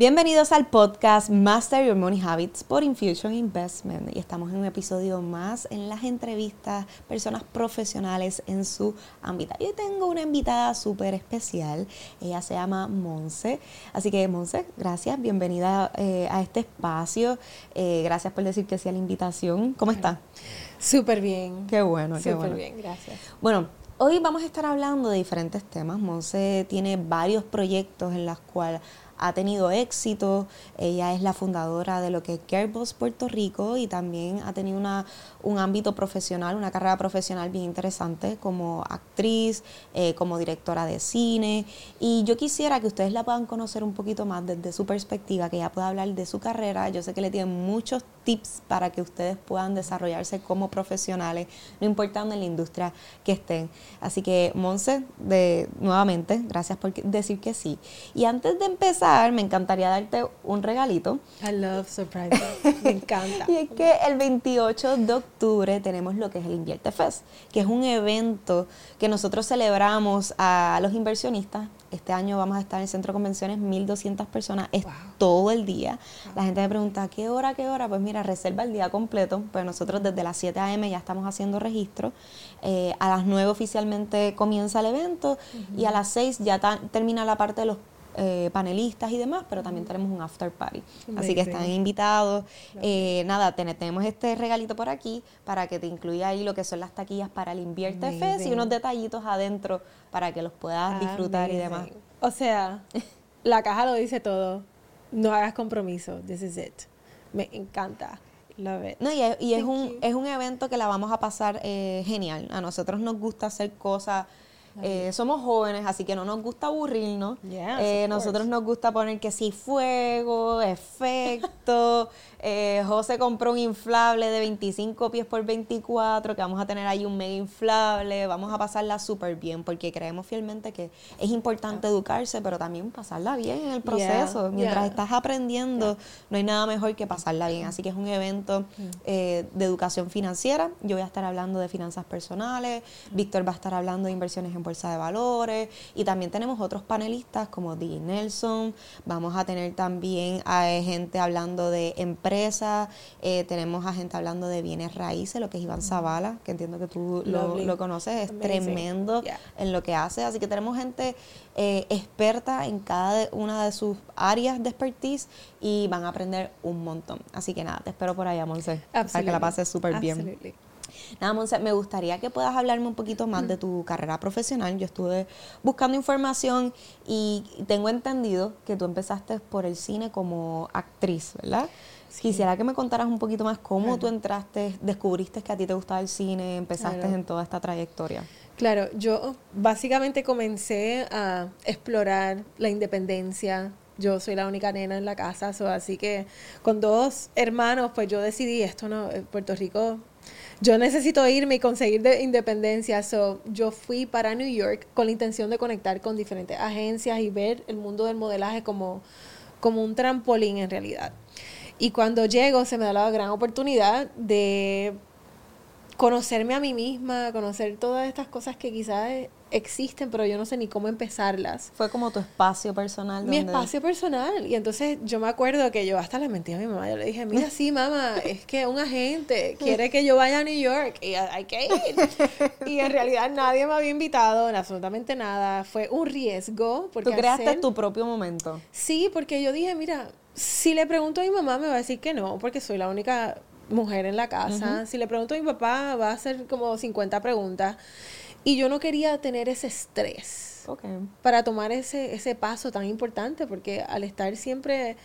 Bienvenidos al podcast Master Your Money Habits por Infusion Investment y estamos en un episodio más en las entrevistas, personas profesionales en su ámbito. Yo tengo una invitada súper especial, ella se llama Monse, así que Monse, gracias, bienvenida eh, a este espacio, eh, gracias por decir que sí a la invitación. ¿Cómo está? Súper bien. Qué bueno, qué Súper bueno. bien, gracias. Bueno, hoy vamos a estar hablando de diferentes temas. Monse tiene varios proyectos en los cuales ha tenido éxito. Ella es la fundadora de lo que es Girlboss Puerto Rico y también ha tenido una, un ámbito profesional, una carrera profesional bien interesante como actriz, eh, como directora de cine. Y yo quisiera que ustedes la puedan conocer un poquito más desde su perspectiva, que ella pueda hablar de su carrera. Yo sé que le tienen muchos tips para que ustedes puedan desarrollarse como profesionales, no importando en la industria que estén. Así que, Monse, de, nuevamente, gracias por decir que sí. Y antes de empezar, me encantaría darte un regalito. I love surprises. Me encanta. Y es que el 28 de octubre tenemos lo que es el Invierte Fest, que es un evento que nosotros celebramos a los inversionistas. Este año vamos a estar en el centro de convenciones, 1.200 personas, es Wow. todo el día. La gente me pregunta, ¿qué hora, qué hora? Pues mira, reserva el día completo, pues nosotros desde las 7 a.m. ya estamos haciendo registro. Eh, a las 9 oficialmente comienza el evento y a las 6 ya termina la parte de los eh, panelistas y demás, pero también tenemos un after party. Así que están invitados. Eh, nada, ten- tenemos este regalito por aquí para que te incluya ahí lo que son las taquillas para el Invierte Fest y unos detallitos adentro para que los puedas disfrutar y demás. O sea, la caja lo dice todo. No hagas compromiso. This is it. Me encanta. Love it. No, y es, y es Thank un, es un evento que la vamos a pasar eh, genial. A nosotros nos gusta hacer cosas. Eh, somos jóvenes, así que no nos gusta aburrirnos. Yes, Eh, nosotros course. nos gusta poner que sí, fuego, efecto. eh, José compró un inflable de 25 pies por 24, que vamos a tener ahí un mega inflable. Vamos a pasarla súper bien, porque creemos fielmente que es importante educarse, pero también pasarla bien en el proceso. Yeah, Mientras yeah. estás aprendiendo, no hay nada mejor que pasarla bien. Así que es un evento eh, de educación financiera. Yo voy a estar hablando de finanzas personales, Víctor va a estar hablando de inversiones en bolsa de valores y también tenemos otros panelistas como Dee Nelson. Vamos a tener también a eh, gente hablando de empresas, eh, tenemos a gente hablando de bienes raíces, lo que es Iván Zavala, que entiendo que tú lo, conoces, es Amazing. tremendo Yeah. en lo que hace. Así que tenemos gente eh, experta en cada de- una de sus áreas de expertise y van a aprender un montón. Así que nada, te espero por allá, Monse, para que la pases súper bien. Nada, Monse, me gustaría que puedas hablarme un poquito más de tu carrera profesional. Yo estuve buscando información y tengo entendido que tú empezaste por el cine como actriz, ¿verdad? Quisiera que me contaras un poquito más cómo tú entraste, descubriste que a ti te gustaba el cine, empezaste Claro. en toda esta trayectoria. Claro, yo básicamente comencé a explorar la independencia. Yo soy la única nena en la casa, so, así que con dos hermanos, pues yo decidí esto no, eh, Puerto Rico. Yo necesito irme y conseguir de independencia. So, yo fui para New York con la intención de conectar con diferentes agencias y ver el mundo del modelaje como, como un trampolín en realidad. Y cuando llego se me da la gran oportunidad de conocerme a mí misma, conocer todas estas cosas que quizás existen, pero yo no sé ni cómo empezarlas. Fue como tu espacio personal. Mi donde- espacio personal. Y entonces yo me acuerdo que yo hasta le mentí a mi mamá. Yo le dije, mira, sí, mamá, es que un agente quiere que yo vaya a New York y hay que ir. Y en realidad nadie me había invitado, en absolutamente nada. Fue un riesgo. Porque Tú creaste hacer- tu propio momento. Sí, porque yo dije, mira, si le pregunto a mi mamá me va a decir que no, porque soy la única mujer en la casa. Si le pregunto a mi papá va a hacer como 50 preguntas. Y yo no quería tener ese estrés para tomar ese, ese paso tan importante, porque al estar siempre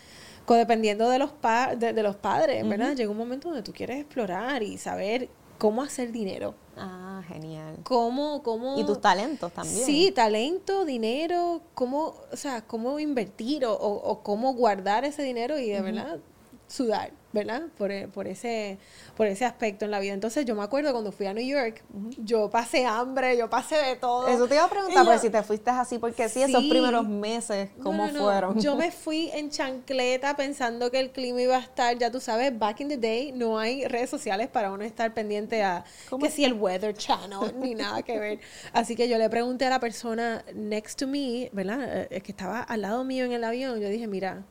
codependiendo de los, pa- de, de los padres, ¿verdad? Llega un momento donde tú quieres explorar y saber cómo hacer dinero. Ah, genial. Cómo, cómo... Y tus talentos también. Sí, talento, dinero, cómo, o sea, cómo invertir o, o- o cómo guardar ese dinero y de verdad sudar, ¿verdad? Por, e- por, ese, por ese aspecto en la vida. Entonces yo me acuerdo cuando fui a New York, yo pasé hambre, yo pasé de todo. Eso te iba a preguntar, pero si te fuiste así, porque sí, esos primeros meses, ¿cómo no, no. fueron? Yo me fui en chancleta pensando que el clima iba a estar, ya tú sabes, back in the day no hay redes sociales para uno estar pendiente a ¿Cómo que si el Weather Channel ni nada que ver. Así que yo le pregunté a la persona next to me, ¿verdad? Eh, que estaba al lado mío en el avión, yo dije, mira,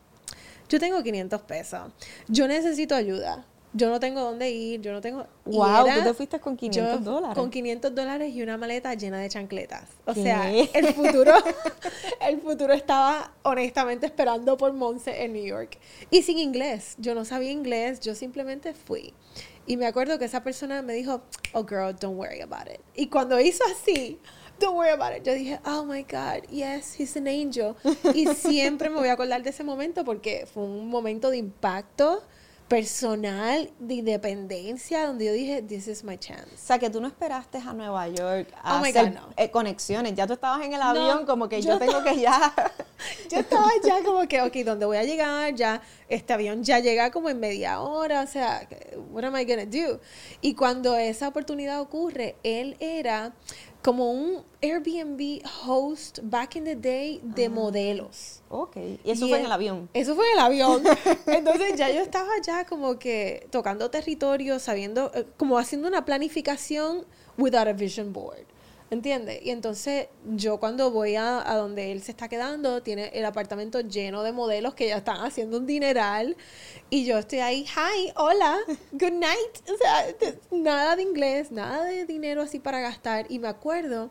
yo tengo 500 pesos, yo necesito ayuda, yo no tengo dónde ir, yo no tengo... Wow, era- tú te fuiste con 500 yo dólares. Con 500 dólares y una maleta llena de chancletas. O ¿Qué? sea, el futuro, el futuro estaba honestamente esperando por Monse en New York. Y sin inglés. Yo no sabía inglés, yo simplemente fui. Y me acuerdo que esa persona me dijo, oh girl, don't worry about it. Y cuando hizo así, don't worry about it, yo dije, oh my God, yes, he's an angel. Y siempre me voy a acordar de ese momento porque fue un momento de impacto personal, de independencia, donde yo dije, this is my chance. O sea, que tú no esperaste a Nueva York a Oh hacer God, no. eh, conexiones. Ya tú estabas en el avión como que yo, yo tengo que ya... Yo estaba ya como que, ok, ¿dónde voy a llegar? Ya, este avión ya llega como en media hora, o sea, what am I gonna do? Y cuando esa oportunidad ocurre, él era como un Airbnb host back in the day de modelos. ok, y eso Y fue en él- el avión. Eso fue en el avión. Entonces ya yo estaba ya como que tocando territorio, sabiendo, eh, como haciendo una planificación without a vision board. ¿Entiendes? Y entonces yo cuando voy a, a donde él se está quedando, tiene el apartamento lleno de modelos que ya están haciendo un dineral. Y yo estoy ahí, hi, hola, good night. O sea, nada de inglés, nada de dinero así para gastar. Y me acuerdo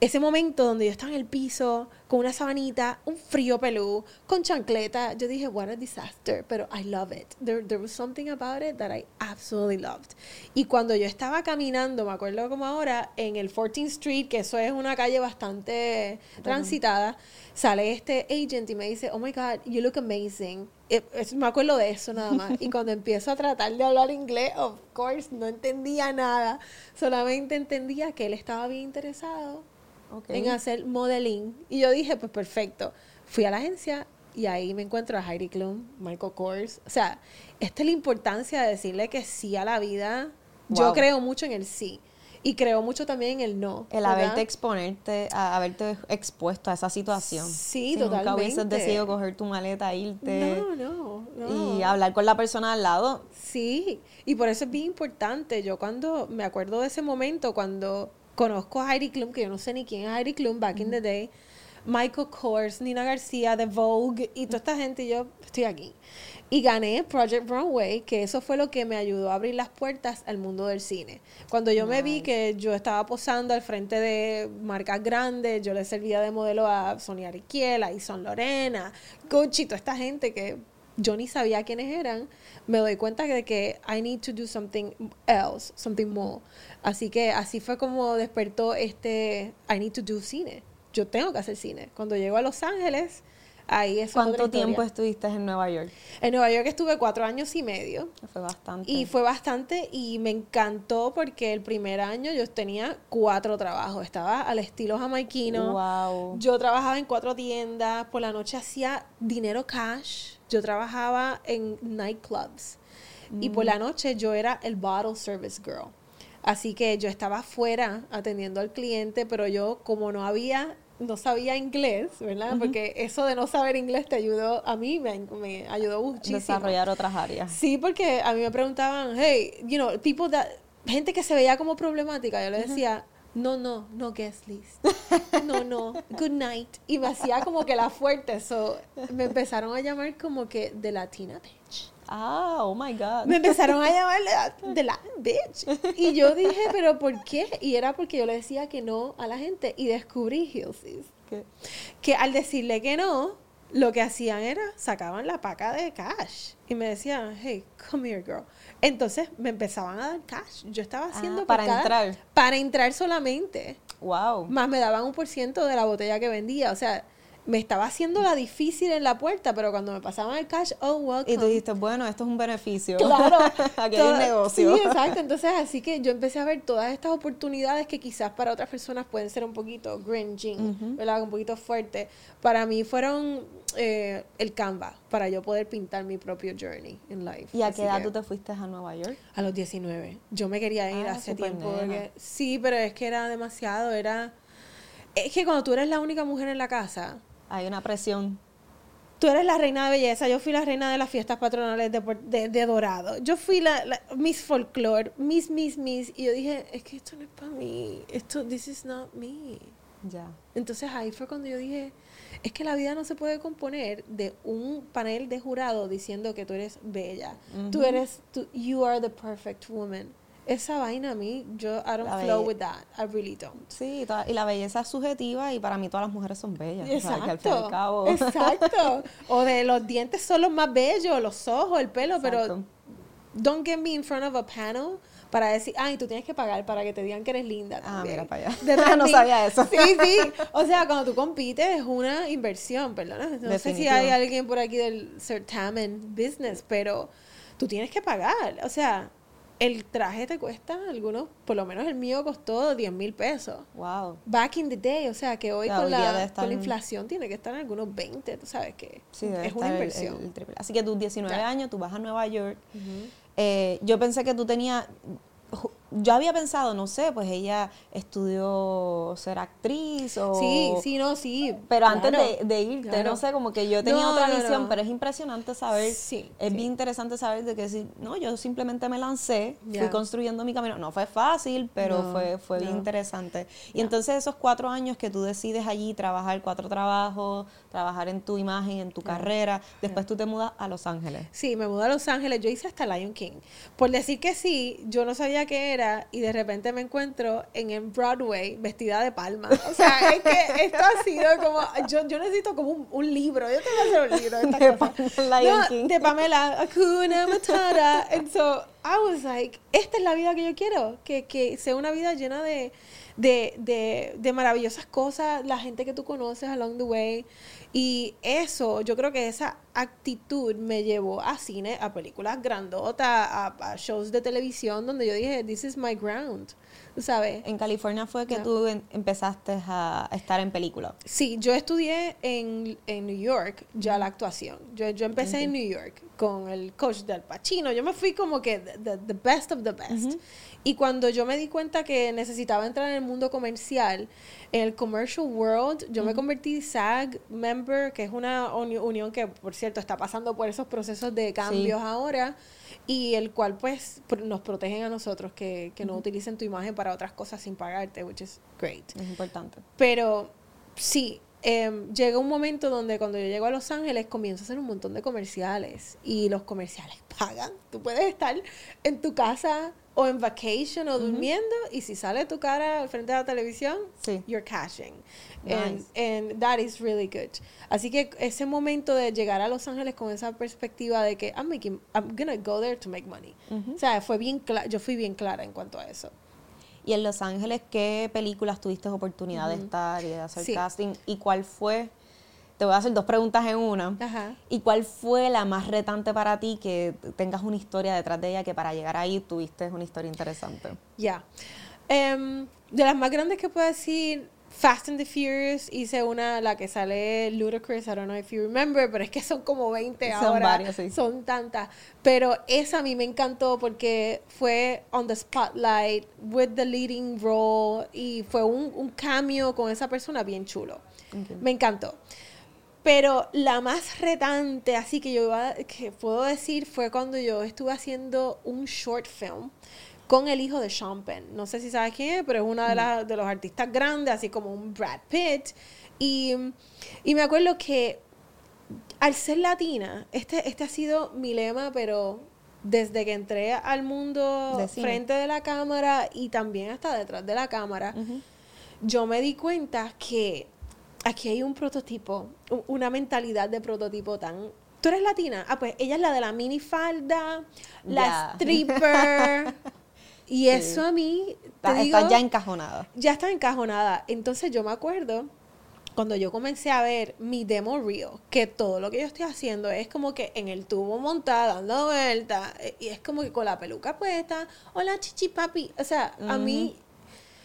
ese momento donde yo estaba en el piso con una sabanita, un frío pelú, con chancleta, yo dije, what a disaster, pero I love it. There, there was something about it that I absolutely loved. Y cuando yo estaba caminando, me acuerdo como ahora, en el 14th Street, que eso es una calle bastante transitada, sale este agent y me dice, oh my God, you look amazing. Eh, es- me acuerdo de eso nada más. Y cuando empiezo a tratar de hablar inglés, of course, no entendía nada. Solamente entendía que él estaba bien interesado Ok. en hacer modeling. Y yo dije, pues perfecto. Fui a la agencia y ahí me encuentro a Heidi Klum, Michael Kors. O sea, esta es la importancia de decirle que sí a la vida. Yo creo mucho en el sí. Y creo mucho también en el no. El ¿verdad? haberte exponerte, a haberte expuesto a esa situación. Sí, Si Nunca hubieses totalmente. decidido coger tu maleta, irte No, no, no. y hablar con la persona al lado. Sí, y por eso es bien importante. Yo cuando me acuerdo de ese momento, cuando conozco a Heidi Klum, que yo no sé ni quién es Heidi Klum back in the day, Michael Kors, Nina García, The Vogue y toda esta gente, y yo estoy aquí. Y gané Project Runway, que eso fue lo que me ayudó a abrir las puertas al mundo del cine. Cuando yo me vi que yo estaba posando al frente de marcas grandes, yo le servía de modelo a Sonia Riquiel, a Ison Lorena, Gucci, toda esta gente que yo ni sabía quiénes eran, me doy cuenta de que I need to do something else, something more. Así que así fue como despertó este I need to do cine. Yo tengo que hacer cine. Cuando llego a Los Ángeles, ahí es ¿Cuánto tiempo estuviste en Nueva York? En Nueva York estuve cuatro años y medio. Fue bastante. Y fue bastante y me encantó porque el primer año yo tenía cuatro trabajos. Estaba al estilo jamaiquino. Wow. Yo trabajaba en cuatro tiendas, por la noche hacía dinero cash, yo trabajaba en nightclubs y por la noche yo era el bottle service girl. Así que yo estaba afuera atendiendo al cliente, pero yo como no había, no sabía inglés, ¿verdad? Porque eso de no saber inglés te ayudó, a mí me, me ayudó muchísimo. Desarrollar otras áreas. Sí, porque a mí me preguntaban, hey, you know, people that, gente que se veía como problemática, yo le decía, no, no, no guest list. No, no, good night. Y me hacía como que la fuerte, so, me empezaron a llamar como que de Latina bitch. Ah, oh my God. Me empezaron a llamar de- Latin bitch. Y yo dije, pero ¿por qué? Y era porque yo le decía que no a la gente y descubrí Hilsies. ¿Qué? Que al decirle que no, lo que hacían era sacaban la paca de cash y me decían, hey, come here, girl. Entonces me empezaban a dar cash. Yo estaba haciendo Ah, para cada- entrar. Para entrar solamente. Wow. Más me daban un por ciento de la botella que vendía. O sea, me estaba haciendo la difícil en la puerta, pero cuando me pasaban el cash, oh, welcome. Y tú dijiste, bueno, esto es un beneficio. Claro. Aquí hay un negocio. Sí, exacto. Entonces, así que yo empecé a ver todas estas oportunidades que quizás para otras personas pueden ser un poquito gringing, ¿verdad? Un poquito fuerte. Para mí fueron eh, el canvas para yo poder pintar mi propio journey in life. ¿Y a qué edad que- tú te fuiste a Nueva York? A los 19. Yo me quería ir Ah, hace tiempo. porque- sí, pero es que era demasiado. Era. Es que cuando tú eres la única mujer en la casa, Hay una presión. Tú eres la reina de belleza, yo fui la reina de las fiestas patronales de, de, de Dorado. Yo fui la, la Miss Folklore, Miss, Miss, Miss. Y yo dije, es que esto no es para mí. Esto, this is not me. Ya. Entonces ahí fue cuando yo dije, es que la vida no se puede componer de un panel de jurado diciendo que tú eres bella. Tú eres, tú, you are the perfect woman. Esa vaina a mí, yo, I don't La flow with that. I really don't. Sí, y toda- y la belleza es subjetiva y para mí todas las mujeres son bellas. o sea, que al fin y Exacto. al cabo. Exacto. O de los dientes son los más bellos, los ojos, el pelo, pero Exacto. don't get me in front of a panel para decir, ay, tú tienes que pagar para que te digan que eres linda. Ah, también". mira para allá. Detrás No de- sabía eso. Sí, sí. O sea, cuando tú compites es una inversión, perdona. No sé si hay alguien por aquí del certamen business, pero tú tienes que pagar. O sea, el traje te cuesta, algunos, por lo menos el mío costó 10 mil pesos. Wow. Back in the day, o sea, que hoy con, la, estar con la inflación tiene que estar en algunos 20, tú sabes que Sí, es una inversión. el- el. Así que tus 19 Ya. años, tú vas a Nueva York. Eh, yo pensé que tú tenías. Yo había pensado, no sé, pues ella estudió ser actriz o. Sí, sí, no, sí. Pero antes de, de irte, claro. no sé, como que yo tenía No, otra visión, no. pero es impresionante saber. Sí, es sí. bien interesante saber de que si, no, yo simplemente me lancé, fui construyendo mi camino. No fue fácil, pero No, fue, fue bien interesante. Y entonces esos cuatro años que tú decides allí trabajar cuatro trabajos, trabajar en tu imagen, en tu carrera, después tú te mudas a Los Ángeles. Sí, me mudé a Los Ángeles. Yo hice hasta Lion King. Por decir que sí, yo no sabía qué era y de repente me encuentro en, en Broadway vestida de palma. O sea, es que esto ha sido como. Yo, yo necesito como un, un libro. Yo tengo que hacer un libro de estas De cosas. Pamela No, de Pamela Akuna Matata. And so I was like, esta es la vida que yo quiero. Que, que sea una vida llena de, de, de, de maravillosas cosas, la gente que tú conoces along the way. Y eso, yo creo que esa actitud me llevó a cine, a películas grandotas, a, shows de televisión donde yo dije, this is my ground. ¿Tú ¿Sabes? En California fue que Ya. tú em- empezaste a estar en películas. Sí, yo estudié en, en New York ya la actuación. Yo, yo empecé en New York con el coach del Pacino. Yo me fui como que the, the- best of the best. Y cuando yo me di cuenta que necesitaba entrar en el mundo comercial, en el commercial world, yo me convertí SAG member, que es una uni- unión que, por cierto, está pasando por esos procesos de cambios ahora y el cual pues pr- nos protegen a nosotros que, que no utilicen tu imagen para otras cosas sin pagarte, which is great. Es importante. Pero sí, em, llega un momento donde cuando yo llego a Los Ángeles comienzo a hacer un montón de comerciales y los comerciales pagan. Tú puedes estar en tu casa o en vacation o durmiendo y si sale tu cara al frente de la televisión, Sí. you're cashing. And, Nice. and that is really good. Así que ese momento de llegar a Los Ángeles con esa perspectiva de que I'm making, I'm gonna go there to make money. O sea, fue bien yo fui bien clara en cuanto a eso. Y en Los Ángeles, ¿qué películas tuviste oportunidad de estar y de hacer Sí. casting? ¿Y cuál fue? Te voy a hacer dos preguntas en una. Ajá. ¿Y cuál fue la más retante para ti que tengas una historia detrás de ella que para llegar ahí tuviste una historia interesante? Ya. Em, de las más grandes que puedo decir, Fast and the Furious, hice una, la que sale Ludacris, I don't know if you remember, pero es que son como 20 Son ahora. varias, sí. Son tantas. Pero esa a mí me encantó porque fue on the spotlight, with the leading role, y fue un, un cameo con esa persona bien chulo. Me encantó. Pero la más retante, así que yo iba- que puedo decir, fue cuando yo estuve haciendo un short film con el hijo de Sean Penn. No sé si sabes quién es, pero es uno de, las- de los artistas grandes, así como un Brad Pitt. Y, y me acuerdo que al ser latina, este, este ha sido mi lema, pero desde que entré al mundo De frente de la cámara y también hasta detrás de la cámara, yo me di cuenta que aquí hay un prototipo, una mentalidad de prototipo tan... ¿Tú eres latina? Ah, pues ella es la de la minifalda, la stripper. y eso a mí, te Estás digo, ya encajonada. ya está encajonada. Entonces yo me acuerdo cuando yo comencé a ver mi demo reel, que todo lo que yo estoy haciendo es como que en el tubo montada, dando vueltas, eh, y es como que con la peluca puesta, hola chichi papi. O sea, a mí,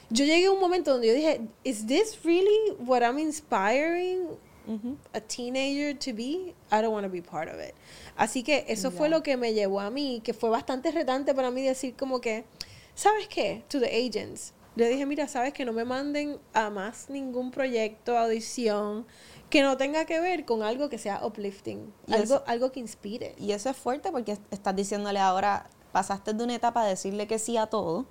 yo llegué a un momento donde yo dije, ¿is this really what I'm inspiring a teenager to be? I don't want to be part of it. Así que eso fue Ya. lo que me llevó a mí, que fue bastante retante para mí decir como que, ¿sabes qué? To the agents. Le dije, mira, ¿sabes que no me manden a más ningún proyecto, audición, que no tenga que ver con algo que sea uplifting, Y algo, eso- algo que inspire. Y eso es fuerte porque estás diciéndole ahora, pasaste de una etapa de decirle que sí a todo,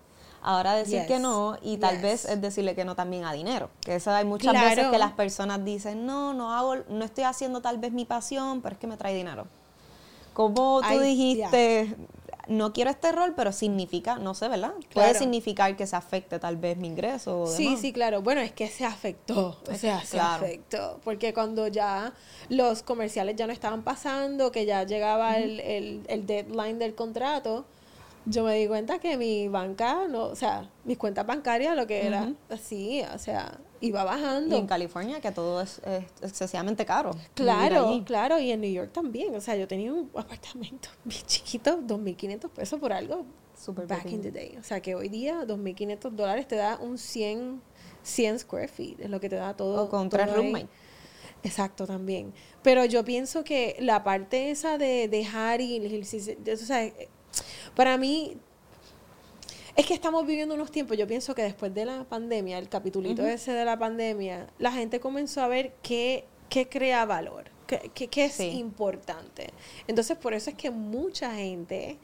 Ahora decir Yes. que no y tal Yes. vez es decirle que no también a dinero. Que eso hay muchas veces que las personas dicen, no, no hago, no estoy haciendo tal vez mi pasión, pero es que me trae dinero. Como tú Ay, dijiste, no quiero este rol, pero significa, no sé, ¿verdad? Puede significar que se afecte tal vez mi ingreso. o Sí, demás. sí, claro. Bueno, es que se afectó. O sea, se claro. afectó. Porque cuando ya los comerciales ya no estaban pasando, que ya llegaba el, el, el deadline del contrato, yo me di cuenta que mi banca, no, o sea, mis cuentas bancarias, lo que era así, o sea, iba Y bajando. en California, que todo es, es excesivamente caro. Claro, claro, y en New York también. O sea, yo tenía un apartamento bien chiquito, 2.500 pesos por algo, Súper back in the day. O sea, que hoy día 2.500 dólares te da un 100, 100 square feet, es lo que te da todo. O con todo tres roommates. Exacto, también. Pero yo pienso que la parte esa de dejar y o sea, para mí, es que estamos viviendo unos tiempos, yo pienso que después de la pandemia, el capitulito ese de la pandemia, la gente comenzó a ver qué, qué crea valor, qué, qué- qué es Sí. importante. Entonces, por eso es que mucha gente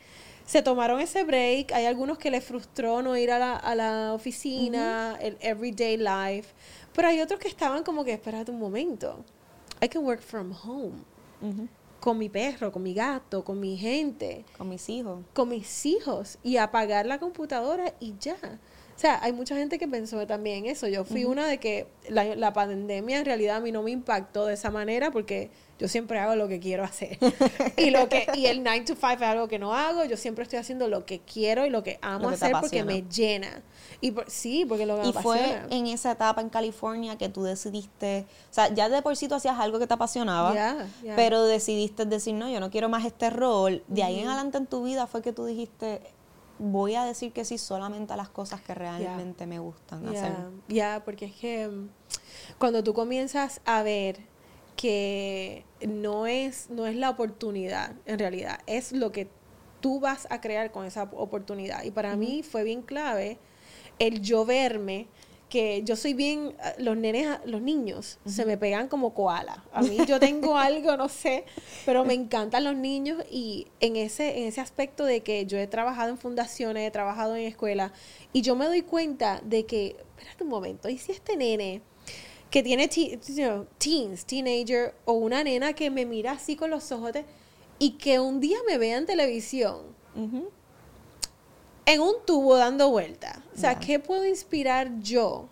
se tomaron ese break. Hay algunos que les frustró no ir a la, a la oficina, el everyday life. Pero hay otros que estaban como que, espérate un momento. I can work from home. Ujú. Con mi perro, con mi gato, con mi gente, Con mis hijos. con mis hijos. Y apagar la computadora y ya. O sea, hay mucha gente que pensó también eso. Yo fui una de que la, la pandemia en realidad a mí no me impactó de esa manera porque yo siempre hago lo que quiero hacer. y lo que y el 9 to 5 es algo que no hago. Yo siempre estoy haciendo lo que quiero y lo que amo Lo que te hacer porque me llena. Y por- sí, porque lo que Y me fue apasiona. en esa etapa en California que tú decidiste, o sea, ya de por sí tú hacías algo que te apasionaba, ya. pero decidiste decir, no, yo no quiero más este rol. De ahí en adelante en tu vida fue que tú dijiste, voy a decir que sí solamente a las cosas que realmente me gustan hacer. Ya, porque es que mm, cuando tú comienzas a ver que no es, no es la oportunidad, en realidad, es lo que tú vas a crear con esa oportunidad. Y para mí fue bien clave el yo verme que yo soy bien, ah, los nenes, ah, los niños se me pegan como koala. A mí yo tengo algo, no sé, pero me encantan los niños y en ese, en ese aspecto de que yo he trabajado en fundaciones, he trabajado en escuelas y yo me doy cuenta de que, espérate un momento, ¿y si este nene que tiene te- you know, teens, teenager o una nena que me mira así con los ojos de- y que un día me vea en televisión. En un tubo dando vueltas. O sea, Ya. ¿qué puedo inspirar yo?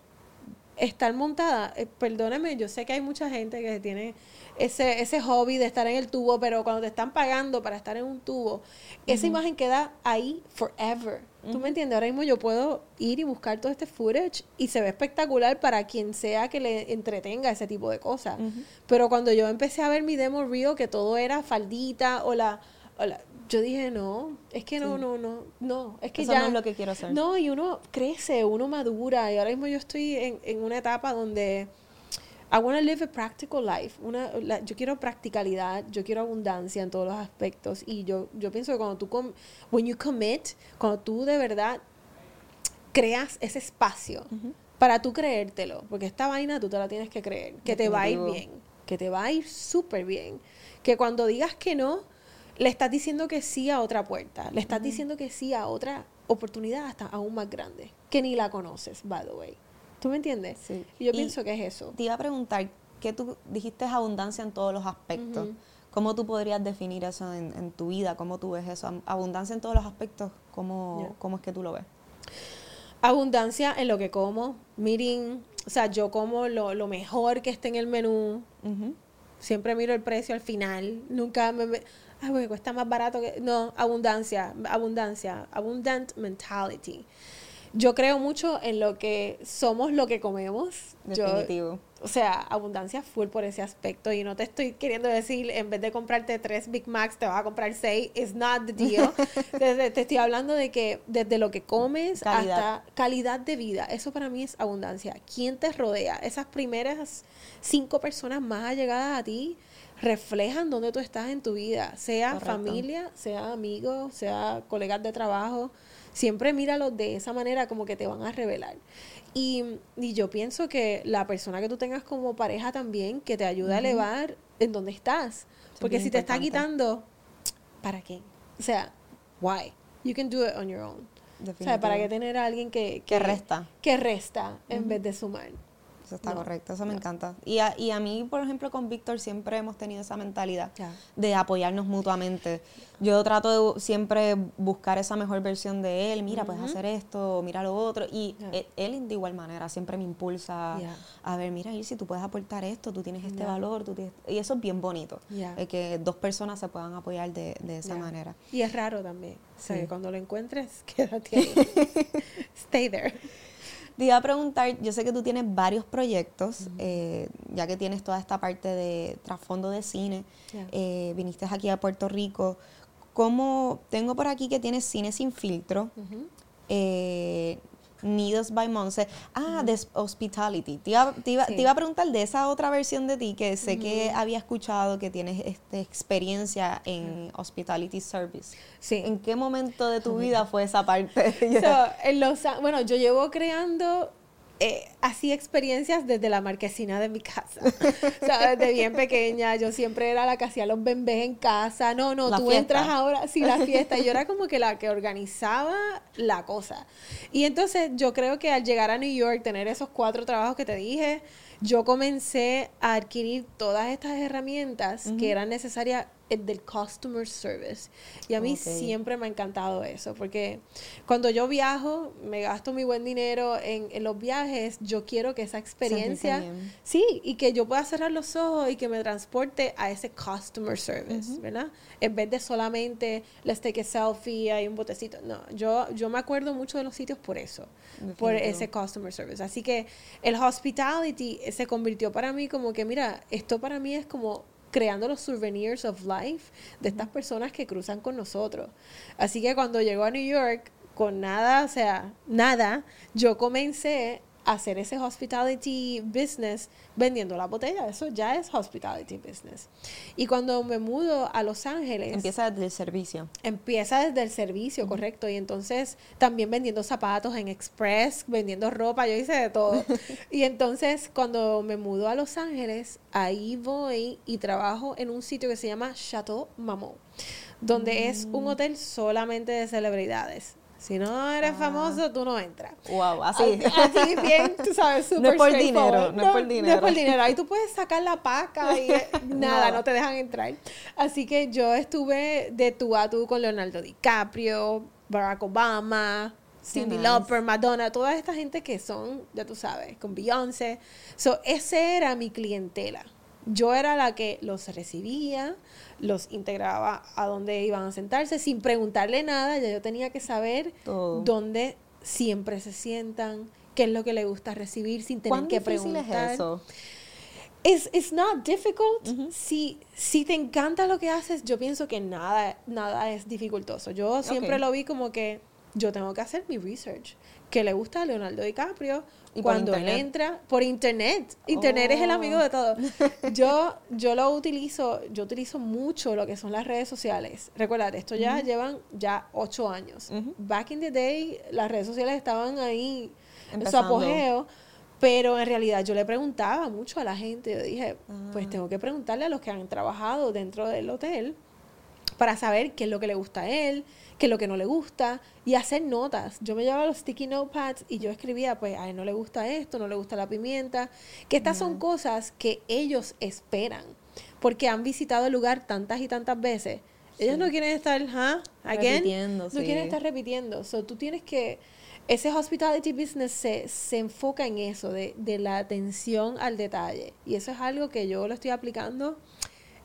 Estar montada, eh, perdóname, yo sé que hay mucha gente que tiene ese, ese hobby de estar en el tubo, pero cuando te están pagando para estar en un tubo, esa imagen queda ahí forever. ¿Tú me entiendes? Ahora mismo yo puedo ir y buscar todo este footage y se ve espectacular para quien sea que le entretenga ese tipo de cosas. Ujú. Pero cuando yo empecé a ver mi demo reel, que todo era faldita o la, o la- yo dije, no, es que no, Sí. no, no, no, es que Eso ya no es lo que quiero hacer. No, y uno crece, uno madura, y ahora mismo yo estoy en, en una etapa donde I want to live a practical life. Una, la- yo quiero practicalidad, yo quiero abundancia en todos los aspectos, y yo, yo pienso que cuando tú, com- when you commit, cuando tú de verdad creas ese espacio para tú creértelo, porque esta vaina tú te la tienes que creer, que te va a ir bien, que te va a ir súper bien, que cuando digas que no, le estás diciendo que sí a otra puerta, le estás diciendo que sí a otra oportunidad hasta aún más grande, que ni la conoces, by the way. ¿Tú me entiendes? Sí. Y yo Y pienso que es eso. Te iba a preguntar, que tú dijiste abundancia en todos los aspectos. ¿Cómo tú podrías definir eso en, en tu vida? ¿Cómo tú ves eso? Abundancia en todos los aspectos, ¿cómo, cómo es que tú lo ves? Abundancia en lo que como, miren, o sea, yo como lo, lo mejor que esté en el menú, siempre miro el precio al final, nunca me... me- Ay, porque cuesta más barato que... No, abundancia, abundancia, abundant mentality. Yo creo mucho en lo que somos lo que comemos. Yo, Definitivo. o sea, abundancia full por ese aspecto. Y no te estoy queriendo decir, en vez de comprarte tres Big Macs, te vas a comprar seis. It's not the deal. Desde- te estoy hablando de que desde lo que comes Calidad. hasta calidad de vida. Eso para mí es abundancia. ¿Quién te rodea? Esas primeras cinco personas más allegadas a ti reflejan dónde tú estás en tu vida. Sea Correcto. familia, sea amigos, sea colegas de trabajo. Siempre míralos de esa manera como que te van a revelar. Y, y yo pienso que la persona que tú tengas como pareja también, que te ayuda a elevar en donde estás. es Porque si te está quitando, ¿para qué? O sea, why? You can do it on your own. O sea, ¿para qué tener a alguien que, que, resta? Que resta en vez de sumar. Eso está correcto, eso me encanta. Y a, y a mí, por ejemplo, con Víctor siempre hemos tenido esa mentalidad de apoyarnos mutuamente. Yo trato de siempre buscar esa mejor versión de él. Mira, puedes hacer esto, mira lo otro. Y e, él, de igual manera siempre me impulsa a ver, mira, si tú puedes aportar esto, tú tienes este valor. Tú Y eso es bien bonito, que dos personas se puedan apoyar de, de esa manera. Y es raro también. O sea, que cuando lo encuentres, quédate ahí. Stay there. Te iba a preguntar, yo sé que tú tienes varios proyectos, eh, ya que tienes toda esta parte de trasfondo de cine, eh, viniste aquí a Puerto Rico. ¿Cómo, tengo por aquí que tienes cine sin filtro, Needles by Monse. Ah, de Hospitality. Te iba, te, iba, a preguntar de esa otra versión de ti que sé que había escuchado que tienes este, experiencia en Hospitality Service. Sí. ¿En qué momento de tu vida fue esa parte? en los, bueno, yo llevo creando eh, así experiencias desde la marquesina de mi casa. o sea, desde bien pequeña, yo siempre era la que hacía los bembés en casa. No, no, tú entras ahora, sí, la fiesta. yo era como que la que organizaba la cosa. Y entonces yo creo que al llegar a New York, tener esos cuatro trabajos que te dije, yo comencé a adquirir todas estas herramientas que eran necesarias del customer service. Y a mí siempre me ha encantado eso, porque cuando yo viajo, me gasto mi buen dinero en, los viajes, yo quiero que esa experiencia, sí, y que yo pueda cerrar los ojos y que me transporte a ese customer service, ¿verdad? En vez de solamente, let's take a selfie, hay un botecito. No, yo, yo me acuerdo mucho de los sitios por eso, por ese customer service. Así que el hospitality se convirtió para mí como que, mira, esto para mí es como creando los souvenirs of life de estas personas que cruzan con nosotros. Así que cuando llegó a New York, con nada, o sea, nada, yo comencé hacer ese hospitality business vendiendo la botella. Eso ya es hospitality business. Y cuando me mudo a Los Ángeles... Empieza desde el servicio. Empieza desde el servicio, correcto. Y entonces también vendiendo zapatos en Express, vendiendo ropa, yo hice de todo. y entonces cuando me mudo a Los Ángeles, ahí voy y trabajo en un sitio que se llama Chateau Mamou donde es un mm. hotel solamente de celebridades. Si no eres ah. famoso, tú no entras. Wow, así. Así, bien, tú sabes, súper No es por dinero, no, es por dinero. No es por dinero. Ahí tú puedes sacar la paca y nada, no. te dejan entrar. Así que yo estuve de tú a tú con Leonardo DiCaprio, Barack Obama, Cindy Lauper, Madonna, toda esta gente que son, ya tú sabes, con Beyoncé. So, ese era mi clientela. Yo era la que los recibía, los integraba a dónde iban a sentarse sin preguntarle nada, ya yo tenía que saber dónde siempre se sientan, qué es lo que le gusta recibir sin tener que preguntar. Es eso? It's, it's not difficult. si, si te encanta lo que haces, yo pienso que nada, nada es dificultoso. Yo siempre lo vi como que yo tengo que hacer mi research. ¿Qué le gusta a Leonardo DiCaprio? cuando entra por internet. Internet es el amigo de todo. Oh. Yo, yo lo utilizo, yo utilizo mucho lo que son las redes sociales. Recuerda, esto ya llevan ya ocho años. Back in the day, las redes sociales estaban ahí en su apogeo. Pero en realidad yo le preguntaba mucho a la gente. Yo dije, pues ah. tengo que preguntarle a los que han trabajado dentro del hotel para saber qué es lo que le gusta a él, que lo que no le gusta y hacer notas. Yo me llevaba los sticky notepads y yo escribía, pues a él no le gusta esto, no le gusta la pimienta, que estas son cosas que ellos esperan, porque han visitado el lugar tantas y tantas veces. Ellos no quieren estar, ¿ah? Repitiendo, no quieren estar repitiendo. So, tú tienes que ese hospitality business se, se enfoca en eso, de, de, la atención al detalle. Y eso es algo que yo lo estoy aplicando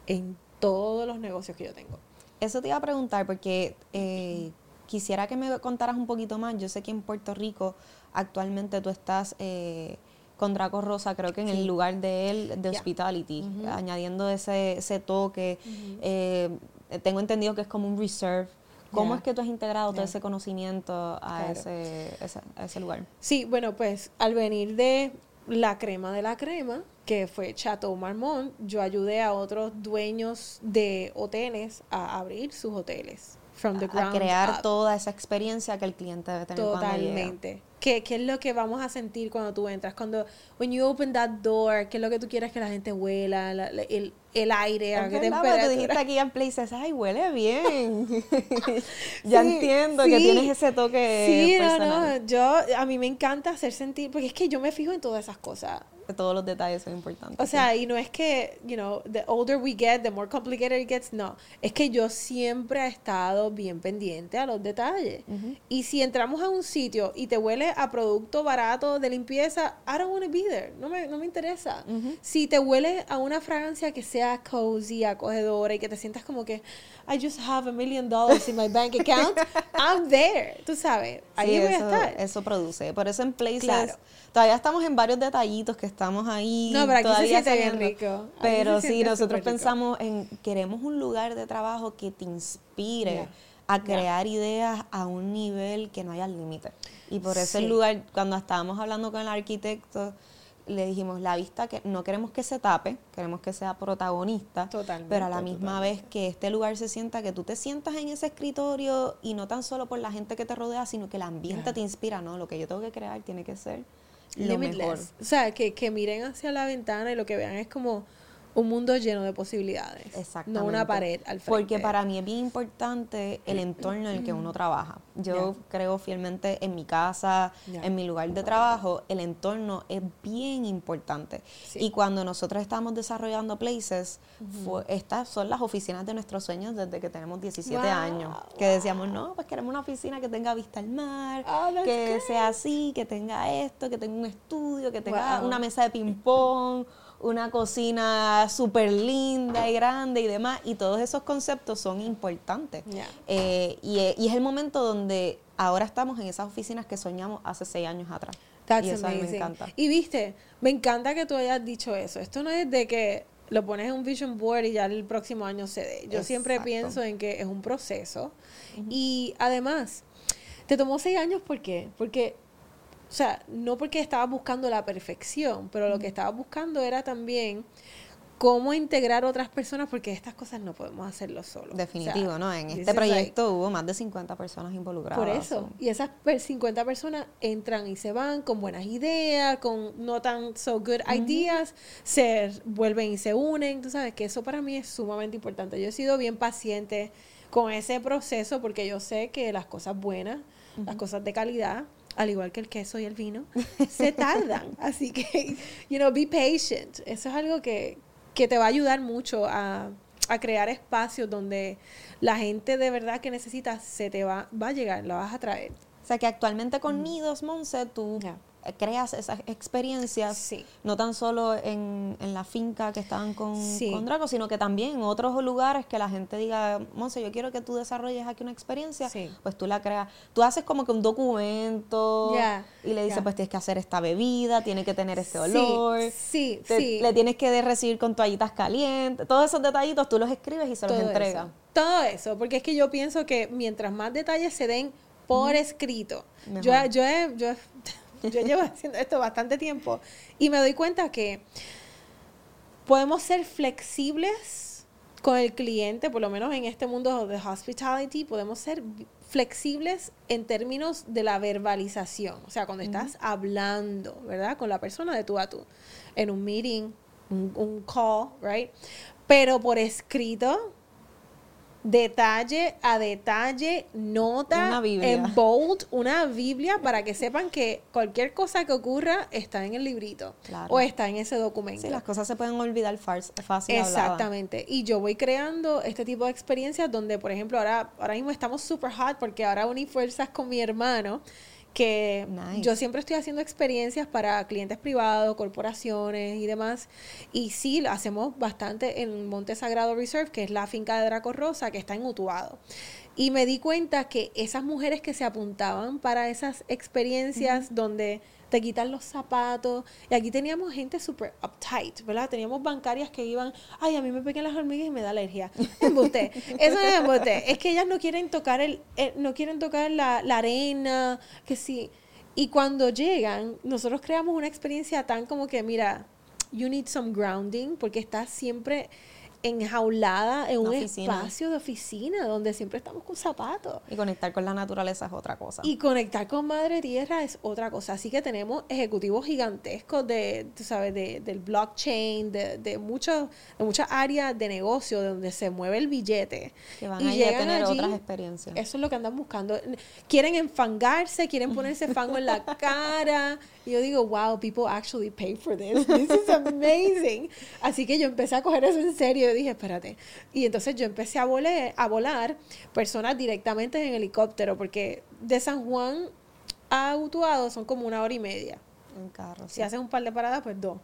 en todos los negocios que yo tengo. Eso te iba a preguntar porque eh, quisiera que me contaras un poquito más. Yo sé que en Puerto Rico actualmente tú estás eh, con Draco Rosa, creo que en el lugar de él, de Hospitality, añadiendo ese, ese toque. Eh, tengo entendido que es como un reserve. ¿Cómo es que tú has integrado todo ese conocimiento a, ese, a ese lugar? Sí, bueno, pues al venir de la crema de la crema, que fue Chateau Marmont, yo ayudé a otros dueños de hoteles a abrir sus hoteles. From the a ground crear up. toda esa experiencia que el cliente debe tener cuando llega. Totalmente. ¿Qué, ¿Qué es lo que vamos a sentir cuando tú entras? Cuando, when you open that door, ¿qué es lo que tú quieres que la gente huela? La- la- el, el aire, a qué pero tú dijiste temperatura. aquí en Places, ay, huele bien. ya Sí, entiendo que sí. tienes ese toque Sí, no, personal. no, yo, a mí me encanta hacer sentir, porque es que yo me fijo en todas esas cosas. Todos los detalles son importantes. O sea, y no es que, you know, the older we get, the more complicated it gets, no. Es que yo siempre he estado bien pendiente a los detalles. Y si entramos a un sitio y te huele a producto barato de limpieza, I don't want to be there. No me, no me interesa. Si te huele a una fragancia que sea cozy, acogedora y que te sientas como que I just have a million dollars in my bank account, I'm there. Tú sabes, ahí Sí, voy eso, a estar. eso produce. Por eso en Places Claro. todavía estamos en varios detalles que estamos ahí. No, pero aquí se todavía siente bien saliendo. rico. Pero se sí, siente nosotros pensamos en queremos un lugar de trabajo que te inspire Yeah. a Yeah. crear ideas a un nivel que no haya límite. Y por eso el Sí. lugar, cuando estábamos hablando con el arquitecto, le dijimos la vista que no queremos que se tape, queremos que sea protagonista, Totalmente, pero a la misma totalmente. vez que este lugar se sienta que tú te sientas en ese escritorio y no tan solo por la gente que te rodea, sino que el ambiente te inspira, ¿no? Lo que yo tengo que crear tiene que ser lo Limitless. mejor. O sea, que, que miren hacia la ventana y lo que vean es como un mundo lleno de posibilidades. Exactamente. No una pared al frente. Porque para mí es bien importante el entorno en el que uno trabaja. Yo creo fielmente en mi casa, en mi lugar de trabajo, el entorno es bien importante. Sí. Y cuando nosotros estamos desarrollando Places, fue- estas son las oficinas de nuestros sueños desde que tenemos 17 Wow, años. Que decíamos, no, pues queremos una oficina que tenga vista al mar, Oh, that's que sea así, que tenga esto, que tenga un estudio, que tenga Wow. una mesa de ping-pong, una cocina súper linda y grande y demás. Y todos esos conceptos son importantes. Yeah. Eh, y, y es el momento donde ahora estamos en esas oficinas que soñamos hace seis años atrás. That's y eso a mí me amazing. encanta. Y viste, me encanta que tú hayas dicho eso. Esto no es de que lo pones en un vision board y ya el próximo año se dé. Yo siempre pienso en que es un proceso. Y además, te tomó seis años, ¿por qué? Porque, o sea, no porque estabas buscando la perfección, pero lo que estabas buscando era también cómo integrar otras personas, porque estas cosas no podemos hacerlo solos. Definitivo, O sea, ¿no? En este like- proyecto hubo más de 50 personas involucradas. por eso. Y esas per- 50 personas entran y se van con buenas ideas, con no tan so good ideas, se vuelven y se unen. Tú sabes que eso para mí es sumamente importante. Yo he sido bien paciente con ese proceso porque yo sé que las cosas buenas, las cosas de calidad, al igual que el queso y el vino, se tardan. Así que, you know, be patient. Eso es algo que, que te va a ayudar mucho a, a crear espacios donde la gente de verdad que necesitas se te va, va a llegar, la vas a traer. O sea que actualmente con Nidos, Monse, tú. Creas esas experiencias, Sí. no tan solo en, en la finca que estaban con, Sí. con Draco, sino que también en otros lugares que la gente diga, Monse, yo quiero que tú desarrolles aquí una experiencia, Sí. pues tú la creas. Tú haces como que un documento y le dices, pues tienes que hacer esta bebida, tiene que tener este olor. sí, te- sí. Le tienes que recibir con toallitas calientes. Todos esos detallitos tú los escribes y se los entregas. Todo eso, porque es que yo pienso que mientras más detalles se den por escrito, yo, yo, he- yo, he- yo llevo haciendo esto bastante tiempo y me doy cuenta que podemos ser flexibles con el cliente, por lo menos en este mundo de hospitality, podemos ser flexibles en términos de la verbalización, o sea, cuando estás hablando, ¿verdad? Con la persona de tú a tú, en un meeting, un, un call, right? Pero por escrito, detalle a detalle, nota en bold, una Biblia para que sepan que cualquier cosa que ocurra está en el librito Claro. o está en ese documento. Sí, las cosas se pueden olvidar fácil. Exactamente. Y yo voy creando este tipo de experiencias donde, por ejemplo, ahora, ahora mismo estamos super hot porque ahora uní fuerzas con mi hermano que Nice. yo siempre estoy haciendo experiencias para clientes privados, corporaciones y demás. Y sí, hacemos bastante en Monte Sagrado Reserve, que es la finca de Draco Rosa, que está en Utuado. Y me di cuenta que esas mujeres que se apuntaban para esas experiencias donde te quitan los zapatos, y aquí teníamos gente súper uptight, ¿verdad? Teníamos bancarias que iban, ay, a mí me pegan las hormigas y me da alergia. Embuste. Eso no es embuste. Es que ellas no quieren tocar el, eh, no quieren tocar la, la arena, que sí. Y cuando llegan, nosotros creamos una experiencia tan como que, mira, you need some grounding, porque estás siempre enjaulada en un Oficina. espacio de oficina donde siempre estamos con zapatos. Y conectar con la naturaleza es otra cosa. Y conectar con Madre Tierra es otra cosa. Así que tenemos ejecutivos gigantescos de, tú sabes, de, del blockchain, de, de, muchos, de muchas áreas de negocio donde se mueve el billete. que van y a ir a llegan tener allí, otras experiencias. Eso es lo que andan buscando. Quieren enfangarse, quieren ponerse fango en la cara. Y yo digo, wow, people actually pay for this. This is amazing. Así que yo empecé a coger eso en serio. Dije, espérate. Y entonces yo empecé a volar, a volar personas directamente en helicóptero, porque de San Juan a Utuado son como una hora y media. En carro, sí. Si haces un par de paradas, pues dos.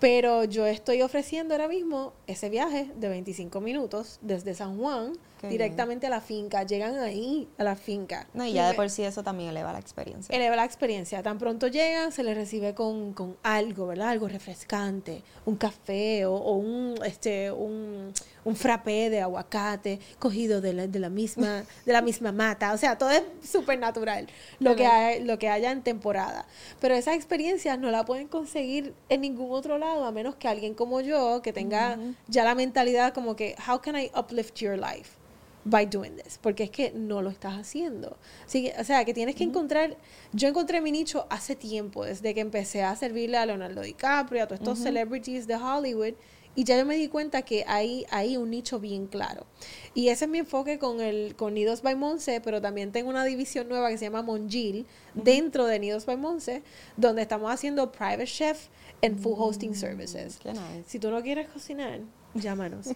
Pero yo estoy ofreciendo ahora mismo ese viaje de 25 minutos desde San Juan Qué directamente a la finca. Llegan ahí a la finca. No, y ya de por sí eso también eleva la experiencia. eleva la experiencia. Tan pronto llegan, se les recibe con, con algo, ¿verdad? Algo refrescante, un café o, o un, este, un, un frappé de aguacate cogido de la, de la misma, de la misma mata. O sea, todo es súper natural, lo que, hay- lo que haya en temporada. Pero esa experiencia no la pueden conseguir en ningún otro lado, a menos que alguien como yo, que tenga ya la mentalidad como que, how can I uplift your life? By doing this, porque es que no lo estás haciendo. Así que, o sea, que tienes que encontrar, yo encontré mi nicho hace tiempo, desde que empecé a servirle a Leonardo DiCaprio, a todos estos celebrities de Hollywood, y ya yo me di cuenta que hay, hay un nicho bien claro. Y ese es mi enfoque con el con Nidos by Monse, pero también tengo una división nueva que se llama Mongil, dentro de Nidos by Monse, donde estamos haciendo private chef and food hosting services. Nice. Si tú no quieres cocinar, llámanos.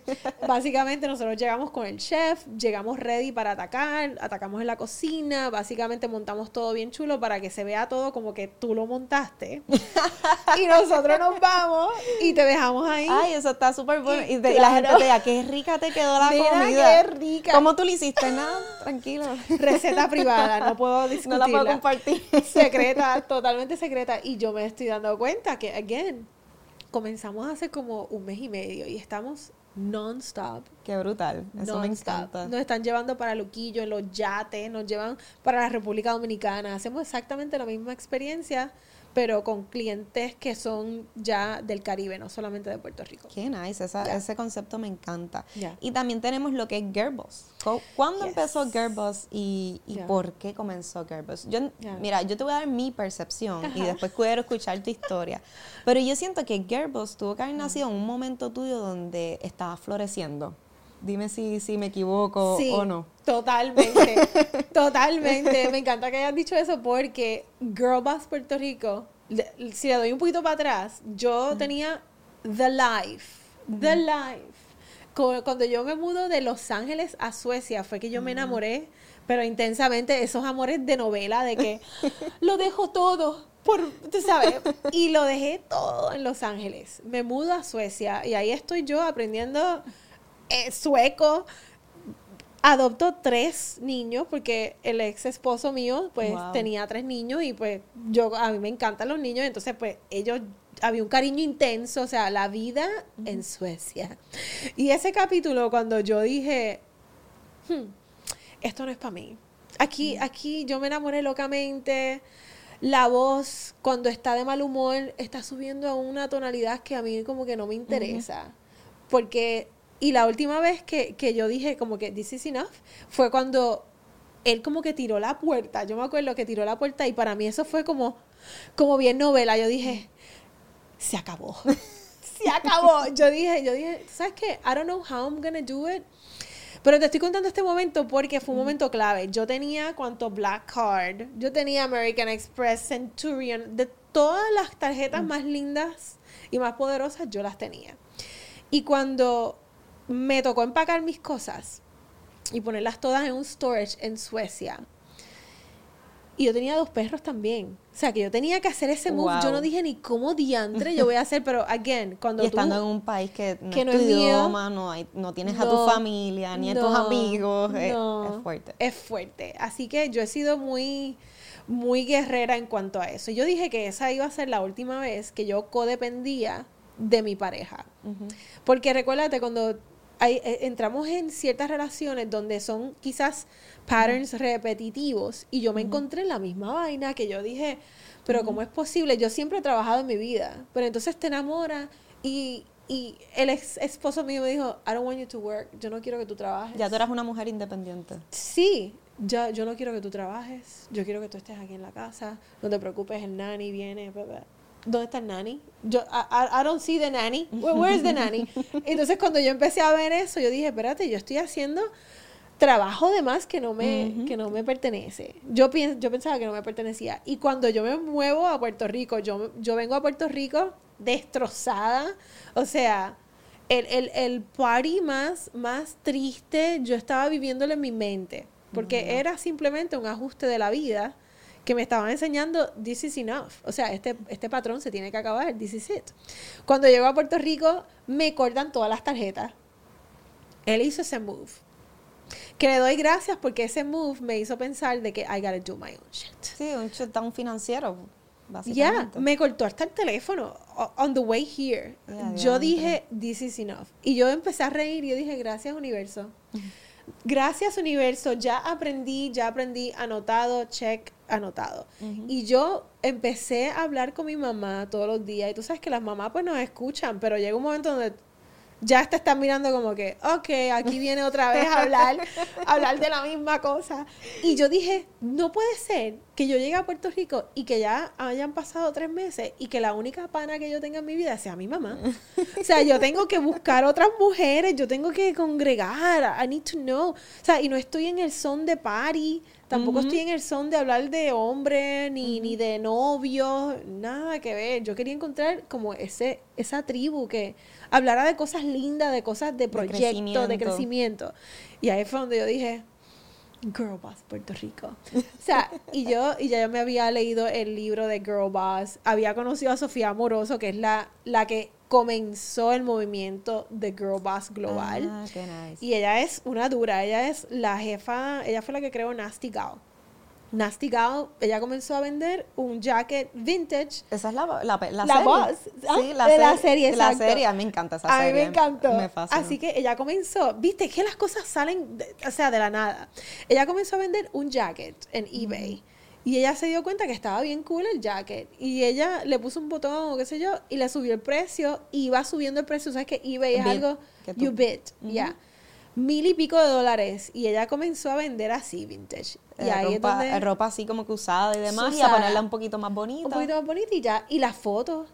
básicamente nosotros llegamos con el chef, llegamos ready para atacar, atacamos en la cocina, básicamente montamos todo bien chulo para que se vea todo como que tú lo montaste. y nosotros nos vamos y te dejamos ahí. Ay, eso está súper bueno. Y Y, te- y la gente te diga, qué rica te quedó la Mira comida. qué rica. ¿Cómo tú le hiciste? Nada, tranquilo. Receta privada, no puedo No discutirla. la puedo compartir. secreta, totalmente secreta. Y yo me estoy dando cuenta que, again, comenzamos hace como un mes y medio y estamos non-stop. Qué brutal. Eso me encanta. Nos están llevando para Luquillo, en los yates, nos llevan para la República Dominicana. Hacemos exactamente la misma experiencia, pero con clientes que son ya del Caribe, no solamente de Puerto Rico. Qué nice, esa- Ya. ese concepto me encanta. Ya. Y también tenemos lo que es Girlboss. ¿Cuándo Yes. empezó Girlboss y, y Ya. por qué comenzó Girlboss? Yo. Mira, yo te voy a dar mi percepción y Ajá. después quiero escuchar tu historia. Pero yo siento que Girlboss tuvo que haber nacido en un momento tuyo donde estaba floreciendo. Dime si, si me equivoco Sí, o no. Totalmente, totalmente. Me encanta que hayas dicho eso porque Girl Boss Puerto Rico, si le doy un poquito para atrás, yo tenía The Life, The Life. Cu- Cuando yo me mudo de Los Ángeles a Suecia fue que yo me enamoré, pero intensamente, esos amores de novela de que lo dejo todo. Por, tú sabes, y lo dejé todo en Los Ángeles. Me mudo a Suecia y ahí estoy yo aprendiendo eh, sueco, adopto tres niños porque el ex esposo mío pues Wow. tenía tres niños y pues yo a mí me encantan los niños entonces pues ellos había un cariño intenso o sea la vida en Suecia. Y ese capítulo cuando yo dije "Hmm, esto no es para mí aquí aquí yo me enamoré locamente la voz cuando está de mal humor está subiendo a una tonalidad que a mí como que no me interesa porque y la última vez que, que yo dije como que this is enough fue cuando él como que tiró la puerta. Yo me acuerdo que tiró la puerta y para mí eso fue como como bien novela. Yo dije se acabó se acabó yo dije yo dije sabes qué I don't know how I'm gonna do it pero te estoy contando este momento porque fue un momento clave. Yo tenía cuanto Black Card, yo tenía American Express, Centurion, de todas las tarjetas más lindas y más poderosas, yo las tenía. Y cuando me tocó empacar mis cosas y ponerlas todas en un storage en Suecia, y yo tenía dos perros también. O sea, que yo tenía que hacer ese move. Yo no dije ni cómo diantre yo voy a hacer, pero again, cuando Y estando tú... en un país que no que es no tu es mío. idioma, no, hay, no tienes a tu familia, ni a tus amigos, es- no. es fuerte. Es fuerte. Así que yo he sido muy, muy guerrera en cuanto a eso. Yo dije que esa iba a ser la última vez que yo codependía de mi pareja. Porque recuérdate, cuando hay- eh, entramos en ciertas relaciones donde son quizás patterns repetitivos y yo me encontré en la misma vaina que yo dije, pero ¿cómo es posible? Yo siempre he trabajado en mi vida, pero entonces te enamoras y, y el ex esposo mío me dijo, I don't want you to work, yo no quiero que tú trabajes. Ya tú eras una mujer independiente. Sí, ya, yo no quiero que tú trabajes, yo quiero que tú estés aquí en la casa, no te preocupes, el nanny viene, bla, bla. ¿Dónde está el nanny? Yo, I, I don't see the nanny. Where, where's the nanny? Entonces cuando yo empecé a ver eso, yo dije, espérate, yo estoy haciendo trabajo de más que no me, que no me pertenece. Yo, yo pensaba que no me pertenecía. Y cuando yo me muevo a Puerto Rico, yo, yo vengo a Puerto Rico destrozada. O sea, el, el, el party más, más triste, yo estaba viviéndolo en mi mente. Porque era simplemente un ajuste de la vida que me estaban enseñando, this is enough. O sea, este, este patrón se tiene que acabar, this is it. Cuando llego a Puerto Rico, me cortan todas las tarjetas. Él hizo ese move. Que le doy gracias porque ese move me hizo pensar de que I gotta do my own shit. Sí, un shutdown financiero, básicamente. Ya, me cortó hasta el teléfono on the way here. yo dije, this is enough. Y yo empecé a reír y yo dije, gracias universo. Gracias universo, ya aprendí, ya aprendí, anotado, check, anotado. Y yo empecé a hablar con mi mamá todos los días. Y tú sabes que las mamás pues nos escuchan, pero llega un momento donde ya te están mirando como que, ok, aquí viene otra vez a hablar, hablar de la misma cosa. Y yo dije, no puede ser que yo llegue a Puerto Rico y que ya hayan pasado tres meses y que la única pana que yo tenga en mi vida sea mi mamá. O sea, yo tengo que buscar otras mujeres, yo tengo que congregar, I need to know. O sea, y no estoy en el son de party, tampoco estoy en el son de hablar de hombres, ni, ni de novios, nada que ver. Yo quería encontrar como ese, esa tribu que hablara de cosas lindas, de cosas de proyectos, de, crecimiento. Y ahí fue donde yo dije, Girl Boss Puerto Rico. O sea, y yo, y ya yo me había leído el libro de Girl Boss, había conocido a Sofía Amoroso, que es la, la que comenzó el movimiento de Girl Boss Global. Ah, qué nice. Y ella es una dura, ella es la jefa, ella fue la que creó Nasty Gal. Nasty Gal, ella comenzó a vender un jacket vintage. Esa es la, la, la, la Voz, sí, la, de la serie, La serie, a mí me encanta esa serie. A mí me encantó. Así que ella comenzó, viste que las cosas salen, o sea, de la nada. Ella comenzó a vender un jacket en eBay. Y ella se dio cuenta que estaba bien cool el jacket. Y ella le puso un botón o qué sé yo, y le subió el precio, y va subiendo el precio. ¿Sabes que eBay es algo, you bid, ya mil y pico de dólares y ella comenzó a vender así vintage. Y eh, ahí ropa, es donde, ropa así como que usada y demás y a ponerla un poquito más bonita. Un poquito más bonita y ya. Y las fotos.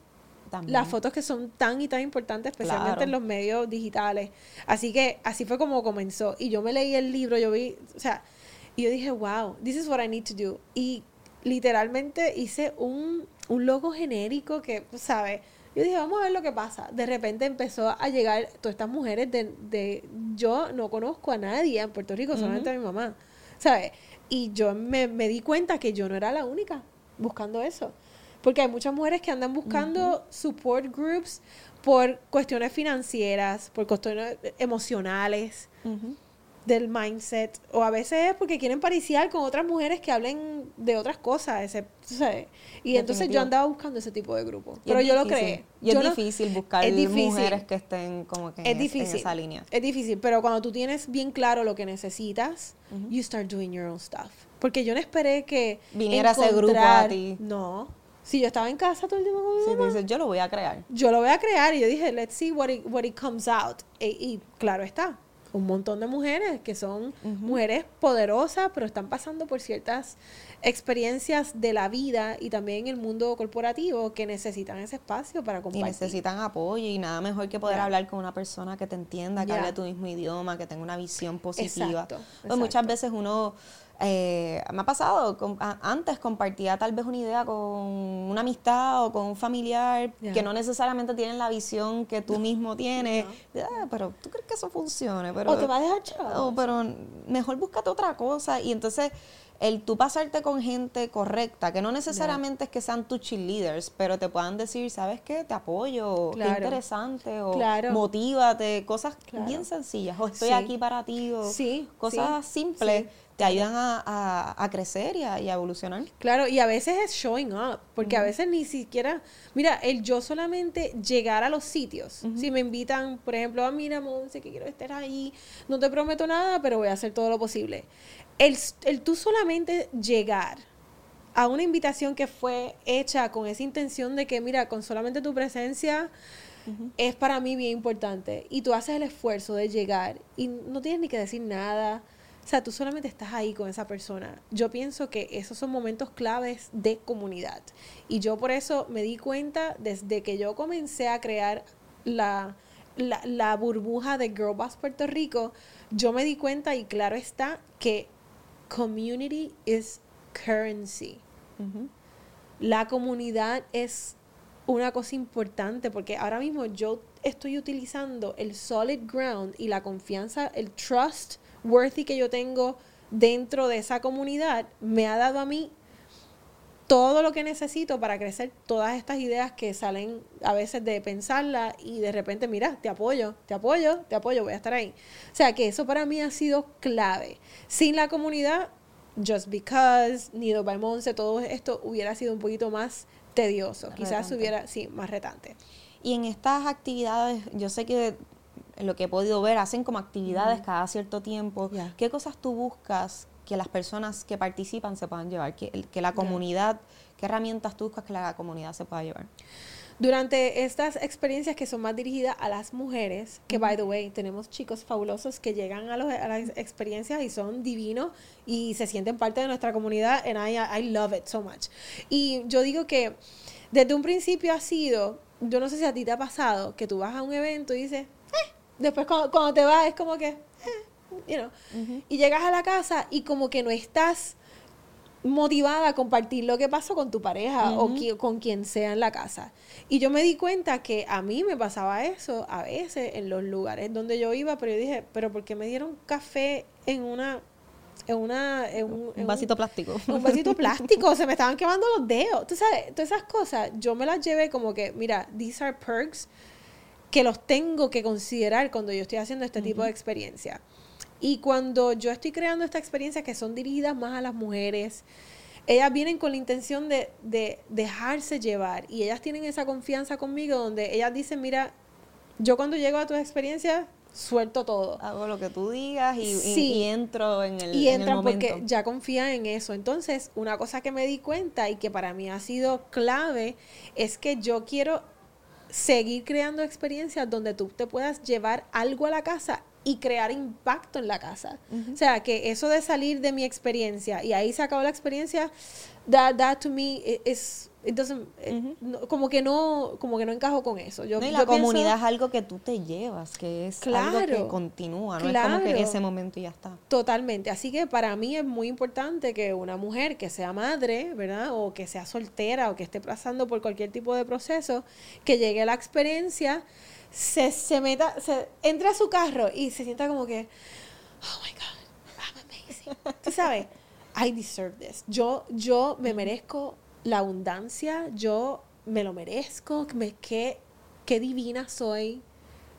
También. Las fotos que son tan y tan importantes, especialmente en los medios digitales. Así que así fue como comenzó. Y yo me leí el libro, yo vi, o sea, y yo dije, wow, this is what I need to do. Y literalmente hice un, un logo genérico que, ¿sabes? Yo dije, vamos a ver lo que pasa. De repente empezó a llegar todas estas mujeres de, de yo no conozco a nadie en Puerto Rico, solamente a mi mamá, ¿sabes? Y yo me, me, di cuenta que yo no era la única buscando eso. Porque hay muchas mujeres que andan buscando support groups por cuestiones financieras, por cuestiones emocionales del mindset. O a veces es porque quieren pariciar con otras mujeres que hablen de otras cosas ese, y entonces yo andaba buscando ese tipo de grupo. Pero yo lo creé. y es difícil buscar mujeres que estén como que en, esa línea. Es difícil pero cuando tú tienes bien claro lo que necesitas you start doing your own stuff. Porque yo no esperé que viniera ese grupo a ti. No. Si yo estaba en casa todo el tiempo con mi yo lo voy a crear. Yo lo voy a crear y yo dije, let's see what it, what it comes out. E, y claro está, un montón de mujeres que son mujeres poderosas, pero están pasando por ciertas experiencias de la vida y también el mundo corporativo que necesitan ese espacio para compartir. Y necesitan apoyo y nada mejor que poder hablar con una persona que te entienda, que hable tu mismo idioma, que tenga una visión positiva. Pues muchas veces uno eh, me ha pasado, antes compartía tal vez una idea con una amistad o con un familiar que no necesariamente tienen la visión que tú mismo tienes. Ah, pero tú crees que eso funcione. Pero, o te va a dejar pero mejor búscate otra cosa. Y entonces el tú pasarte con gente correcta, que no necesariamente es que sean tus cheerleaders, pero te puedan decir, ¿sabes qué? Te apoyo, qué interesante, o motívate, cosas bien sencillas, o estoy aquí para ti, o cosas simples te ayudan a, crecer y a, evolucionar. Claro, y a veces es showing up, porque a veces ni siquiera, mira, el yo solamente llegar a los sitios, si me invitan, por ejemplo, a mira, Monse, que quiero estar ahí, no te prometo nada, pero voy a hacer todo lo posible. El, el tú solamente llegar a una invitación que fue hecha con esa intención de que, mira, con solamente tu presencia, es para mí bien importante. Y tú haces el esfuerzo de llegar y no tienes ni que decir nada. O sea, tú solamente estás ahí con esa persona. Yo pienso que esos son momentos claves de comunidad. Y yo por eso me di cuenta desde que yo comencé a crear la, la, burbuja de Girl Boss Puerto Rico, yo me di cuenta y claro está que community is currency. La comunidad es una cosa importante porque ahora mismo yo estoy utilizando el solid ground y la confianza, el trust worthy que yo tengo dentro de esa comunidad me ha dado a mí todo lo que necesito para crecer todas estas ideas que salen a veces de pensarla y de repente, mira, te apoyo, te apoyo, te apoyo, voy a estar ahí. O sea que eso para mí ha sido clave. Sin la comunidad, Just Because, Nido by Monse, todo esto hubiera sido un poquito más tedioso. Quizás hubiera, sí, más retante. Y en estas actividades, yo sé que lo que he podido ver, hacen como actividades cada cierto tiempo. ¿Qué cosas tú buscas que las personas que participan se puedan llevar? Que, que la comunidad, ¿qué herramientas tú buscas que la comunidad se pueda llevar? Durante estas experiencias que son más dirigidas a las mujeres, que by the way, tenemos chicos fabulosos que llegan a, las experiencias y son divinos y se sienten parte de nuestra comunidad, and I, I love it so much. Y yo digo que desde un principio ha sido, yo no sé si a ti te ha pasado, que tú vas a un evento y dices, Después cuando, te vas es como que, eh, you know. Y llegas a la casa y como que no estás motivada a compartir lo que pasó con tu pareja o con quien sea en la casa. Y yo me di cuenta que a mí me pasaba eso a veces en los lugares donde yo iba, pero yo dije, pero ¿por qué me dieron café en una en una en un, vasito plástico. Un vasito plástico, se me estaban quemando los dedos. Tú sabes, todas esas cosas, yo me las llevé como que, mira, these are perks que los tengo que considerar cuando yo estoy haciendo este tipo de experiencia. Y cuando yo estoy creando esta experiencia que son dirigidas más a las mujeres, ellas vienen con la intención de, dejarse llevar y ellas tienen esa confianza conmigo donde ellas dicen, mira, yo cuando llego a tu experiencia suelto todo. Hago lo que tú digas y, entro en el, y entran porque ya confía en eso. Entonces, una cosa que me di cuenta y que para mí ha sido clave es que yo quiero seguir creando experiencias donde tú te puedas llevar algo a la casa y crear impacto en la casa. O sea, que eso de salir de mi experiencia y ahí se acabó la experiencia, that, that to me is como que no como que no encajo con eso. Yo, la comunidad es algo que tú te llevas que es algo que continúa no es como que ese momento ya está. Totalmente. Así que para mí es muy importante que una mujer que sea madre verdad o que sea soltera o que esté pasando por cualquier tipo de proceso que llegue a la experiencia se, se meta se entre a su carro y se sienta como que oh my god I'm amazing tú sabes I deserve this. Yo yo me merezco la abundancia, yo me lo merezco, me, qué, qué divina soy,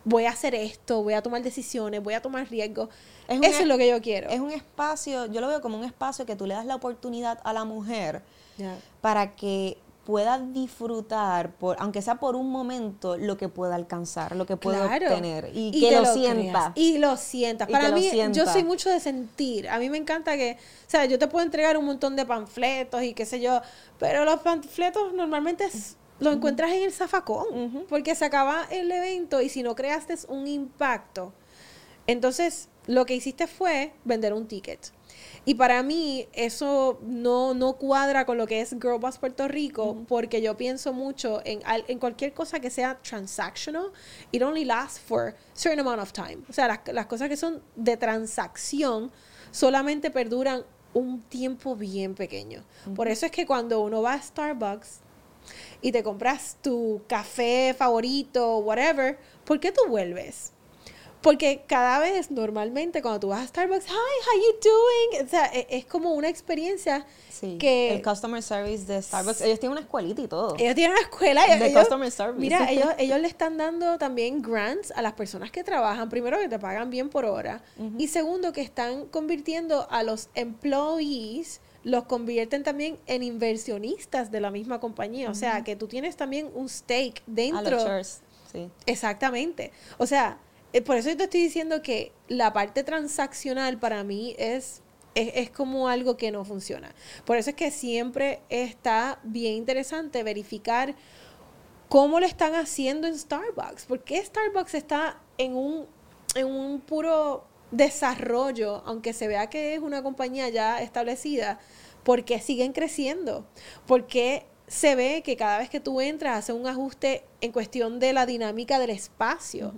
voy a hacer esto, voy a tomar decisiones, voy a tomar riesgos. Eso es lo que yo quiero. Es un espacio, yo lo veo como un espacio que tú le das la oportunidad a la mujer para que pueda disfrutar, por, aunque sea por un momento, lo que pueda alcanzar, lo que pueda obtener y, que, lo, sienta. Y lo sientas. Para mí, yo soy mucho de sentir. A mí me encanta que, o sea, yo te puedo entregar un montón de panfletos y qué sé yo, pero los panfletos normalmente los encuentras en el zafacón, porque se acaba el evento y si no creaste un impacto, entonces lo que hiciste fue vender un ticket. Y para mí eso no, no cuadra con lo que es Girl Boss Puerto Rico, porque yo pienso mucho en, en cualquier cosa que sea transactional, it only lasts for a certain amount of time. O sea, las, las cosas que son de transacción solamente perduran un tiempo bien pequeño. Por eso es que cuando uno va a Starbucks y te compras tu café favorito, whatever, ¿por qué tú vuelves? Porque cada vez, normalmente, cuando tú vas a Starbucks, hi, how you doing? O sea, e, es, como una experiencia sí, que... El customer service de Starbucks, ellos tienen una escuelita y todo. Ellos tienen una escuela. De customer service. Mira, ellos, ellos le están dando también grants a las personas que trabajan. Primero, que te pagan bien por hora. Y segundo, que están convirtiendo a los employees los convierten también en inversionistas de la misma compañía. O sea, que tú tienes también un stake dentro. A los sí. Exactamente. O sea, por eso yo te estoy diciendo que la parte transaccional para mí es, es, como algo que no funciona. Por eso es que siempre está bien interesante verificar cómo lo están haciendo en Starbucks. ¿Por qué Starbucks está en un, en un puro desarrollo, aunque se vea que es una compañía ya establecida? ¿Por qué siguen creciendo? ¿Por qué se ve que cada vez que tú entras hace un ajuste en cuestión de la dinámica del espacio?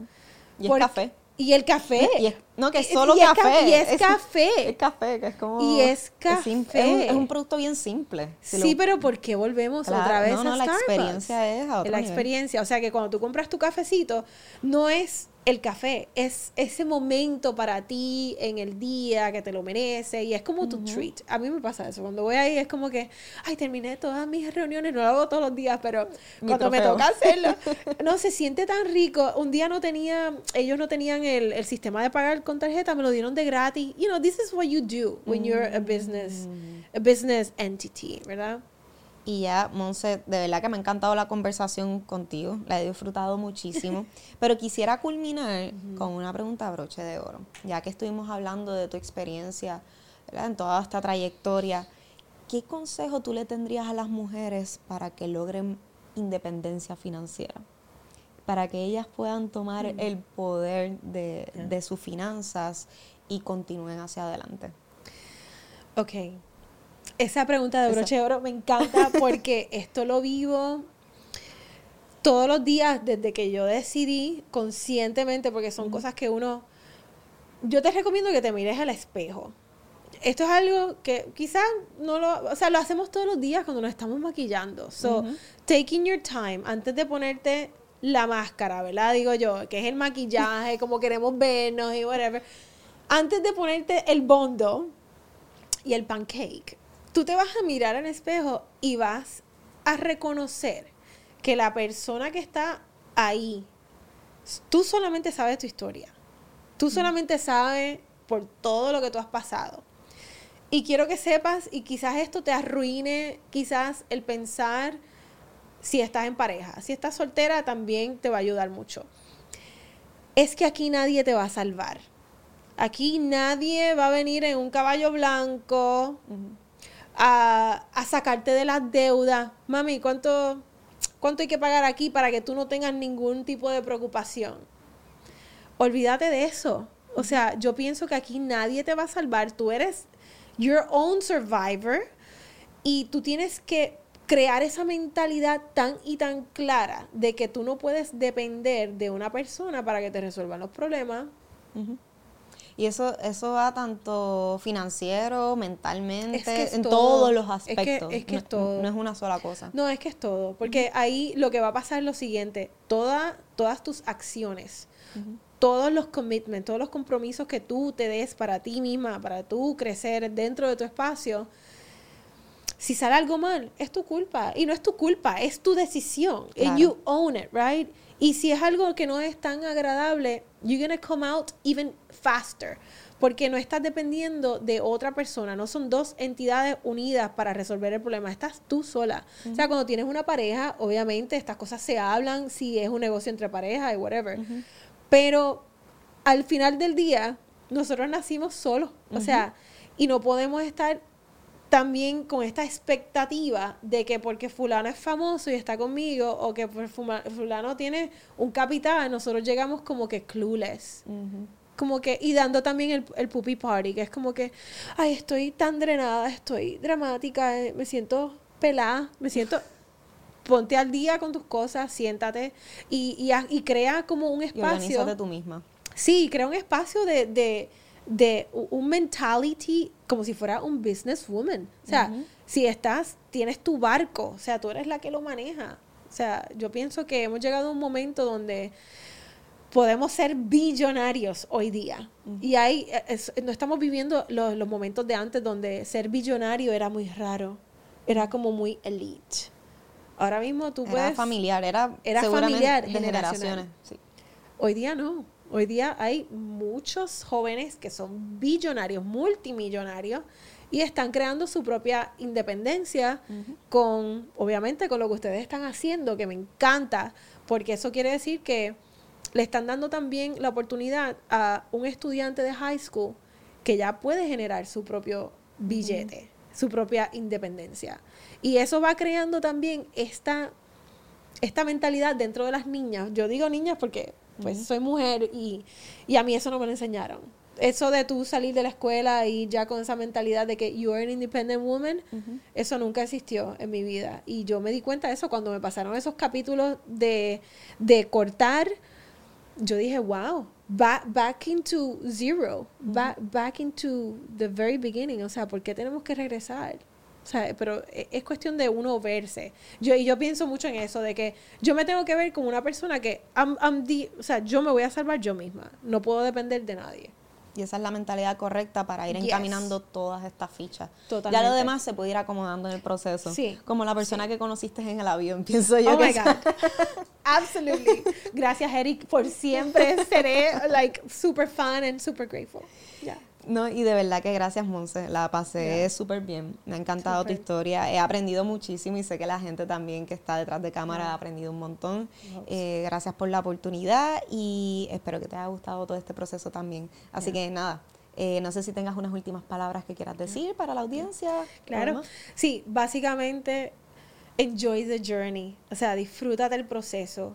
Y el café. Y el café. no, que es solo café. y es, café. Es café, que es como. Y es café. Es, un, producto bien simple. sí, pero ¿por qué volvemos otra vez no, no, a Starbucks? la experiencia es a otro La experiencia. O sea que cuando tú compras tu cafecito, no es el café es ese momento para ti en el día que te lo merece y es como tu treat. A mí me pasa eso. Cuando voy ahí es como que, ay, terminé todas mis reuniones, no lo hago todos los días, pero cuando me toca hacerlo, no, se siente tan rico. Un día no tenía, ellos no tenían el, el, sistema de pagar con tarjeta, me lo dieron de gratis. You know, this is what you do when you're a business, a business entity, ¿verdad? Y ya, Monse, de verdad que me ha encantado la conversación contigo, la he disfrutado muchísimo, pero quisiera culminar con una pregunta broche de oro, ya que estuvimos hablando de tu experiencia en toda esta trayectoria, ¿qué consejo tú le tendrías a las mujeres para que logren independencia financiera? Para que ellas puedan tomar el poder de, de sus finanzas y continúen hacia adelante. Ok, esa pregunta de broche de oro me encanta porque esto lo vivo todos los días desde que yo decidí conscientemente, porque son cosas que uno... Yo te recomiendo que te mires al espejo. Esto es algo que quizás no lo... O sea, lo hacemos todos los días cuando nos estamos maquillando. So, taking your time antes de ponerte la máscara, ¿verdad? Digo yo, que es el maquillaje, como queremos vernos y whatever. Antes de ponerte el bondo y el pancake, tú te vas a mirar al espejo y vas a reconocer que la persona que está ahí, tú solamente sabes tu historia. Tú solamente sabes por todo lo que tú has pasado. Y quiero que sepas, y quizás esto te arruine, quizás el pensar si estás en pareja. Si estás soltera, también te va a ayudar mucho. Es que aquí nadie te va a salvar. Aquí nadie va a venir en un caballo blanco a, sacarte de las deudas. Mami, ¿cuánto, ¿cuánto hay que pagar aquí para que tú no tengas ningún tipo de preocupación? Olvídate de eso. O sea, yo pienso que aquí nadie te va a salvar. Tú eres your own survivor y tú tienes que crear esa mentalidad tan y tan clara de que tú no puedes depender de una persona para que te resuelvan los problemas. Y eso, eso va tanto financiero, mentalmente, en todos los aspectos. Es que, es, no, todo. No es una sola cosa. No, es que es todo. Porque ahí lo que va a pasar es lo siguiente. Toda, todas tus acciones, todos los commitments, todos los compromisos que tú te des para ti misma, para tú crecer dentro de tu espacio, si sale algo mal, es tu culpa. Y no es tu culpa, es tu decisión. And you own it, right? Y si es algo que no es tan agradable, you're gonna come out even faster. Porque no estás dependiendo de otra persona, no son dos entidades unidas para resolver el problema, estás tú sola. O sea, cuando tienes una pareja, obviamente estas cosas se hablan, si es un negocio entre pareja y whatever. Pero al final del día, nosotros nacimos solos. O sea, y no podemos estar también con esta expectativa de que porque fulano es famoso y está conmigo o que fulano tiene un capital, nosotros llegamos como que clueless. Como que, y dando también el, el puppy party, que es como que, ay, estoy tan drenada, estoy dramática, eh, me siento pelada, me siento ponte al día con tus cosas, siéntate y, y, y crea como un espacio. de tú misma. Sí, crea un espacio de, de, de un mentality como si fuera un businesswoman. O sea, si estás, tienes tu barco, o sea, tú eres la que lo maneja. O sea, yo pienso que hemos llegado a un momento donde podemos ser billonarios hoy día. Y ahí no estamos viviendo los, los, momentos de antes donde ser billonario era muy raro, era como muy elite. Ahora mismo tú puedes... Era familiar, era, era familiar, de generaciones. Sí. Hoy día no. Hoy día hay muchos jóvenes que son billonarios, multimillonarios, y están creando su propia independencia con, obviamente, con lo que ustedes están haciendo, que me encanta, porque eso quiere decir que le están dando también la oportunidad a un estudiante de high school que ya puede generar su propio billete, su propia independencia. Y eso va creando también esta esta mentalidad dentro de las niñas, yo digo niñas porque pues soy mujer y, y a mí eso no me lo enseñaron. Eso de tú salir de la escuela y ya con esa mentalidad de que you are an independent woman, eso nunca existió en mi vida. Y yo me di cuenta de eso cuando me pasaron esos capítulos de, de cortar. Yo dije, wow, back, back into zero, back, back into the very beginning. O sea, ¿por qué tenemos que regresar? O sea, pero e, es cuestión de uno verse. Yo, y yo pienso mucho en eso, de que yo me tengo que ver como una persona que, o sea, yo me voy a salvar yo misma. No puedo depender de nadie. Y esa es la mentalidad correcta para ir encaminando todas estas fichas. Totalmente. Ya lo demás se puede ir acomodando en el proceso. Sí. Como la persona que conociste en el avión, pienso yo. Oh my God. Absolutely. Gracias, Eric, por siempre. Seré, like, super fun and super grateful. Yeah. No, y de verdad que gracias, Monse. La pasé súper bien. Me ha encantado tu historia. He aprendido muchísimo y sé que la gente también que está detrás de cámara ha aprendido un montón. Eh, gracias por la oportunidad y espero que te haya gustado todo este proceso también. Así que nada, eh, no sé si tengas unas últimas palabras que quieras decir para la audiencia. Claro. Sí, básicamente, enjoy the journey. O sea, disfruta del proceso.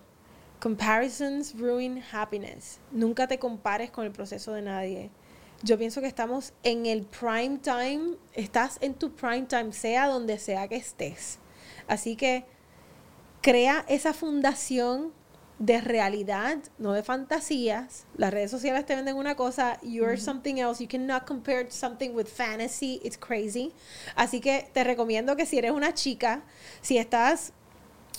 Comparisons ruin happiness. Nunca te compares con el proceso de nadie yo pienso que estamos en el prime time, estás en tu prime time, sea donde sea que estés. Así que crea esa fundación de realidad, no de fantasías. Las redes sociales te venden una cosa, you're something else. You cannot compare something with fantasy. It's crazy. Así que te recomiendo que si eres una chica, si estás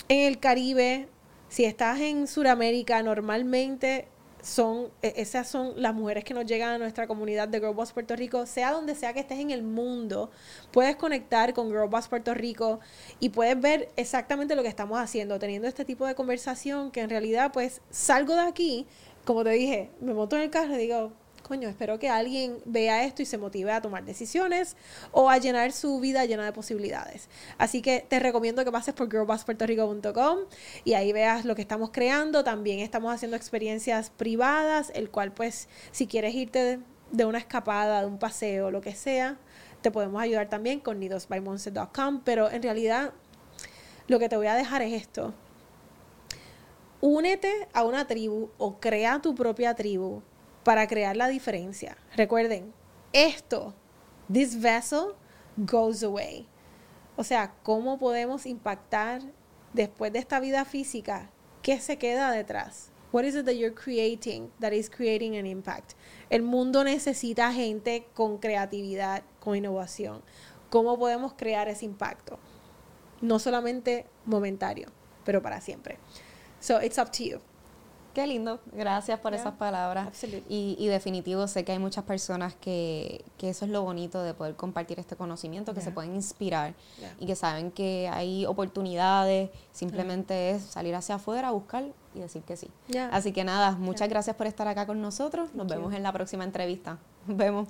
en el Caribe, si estás en Sudamérica, normalmente son, e, esas son las mujeres que nos llegan a nuestra comunidad de Girl Puerto Rico, sea donde sea que estés en el mundo, puedes conectar con Girl Puerto Rico y puedes ver exactamente lo que estamos haciendo, teniendo este tipo de conversación que en realidad pues salgo de aquí, como te dije, me monto en el carro y digo, coño, espero que alguien vea esto y se motive a tomar decisiones o a llenar su vida llena de posibilidades. Así que te recomiendo que pases por girlbosspuertorico.com y ahí veas lo que estamos creando. También estamos haciendo experiencias privadas, el cual pues si quieres irte de, una escapada, de un paseo, lo que sea, te podemos ayudar también con nidosbymonse.com, pero en realidad lo que te voy a dejar es esto. Únete a una tribu o crea tu propia tribu para crear la diferencia. Recuerden, esto, this vessel goes away. O sea, ¿cómo podemos impactar después de esta vida física? ¿Qué se queda detrás? What is it that you're creating that is creating an impact? El mundo necesita gente con creatividad, con innovación. ¿Cómo podemos crear ese impacto? No solamente momentario, pero para siempre. So it's up to you. Qué lindo, gracias por esas palabras. Y, definitivo, sé que hay muchas personas que, que, eso es lo bonito de poder compartir este conocimiento, que se pueden inspirar y que saben que hay oportunidades, simplemente es salir hacia afuera, buscar y decir que sí. Así que nada, muchas gracias por estar acá con nosotros, nos vemos en la próxima entrevista. Nos vemos.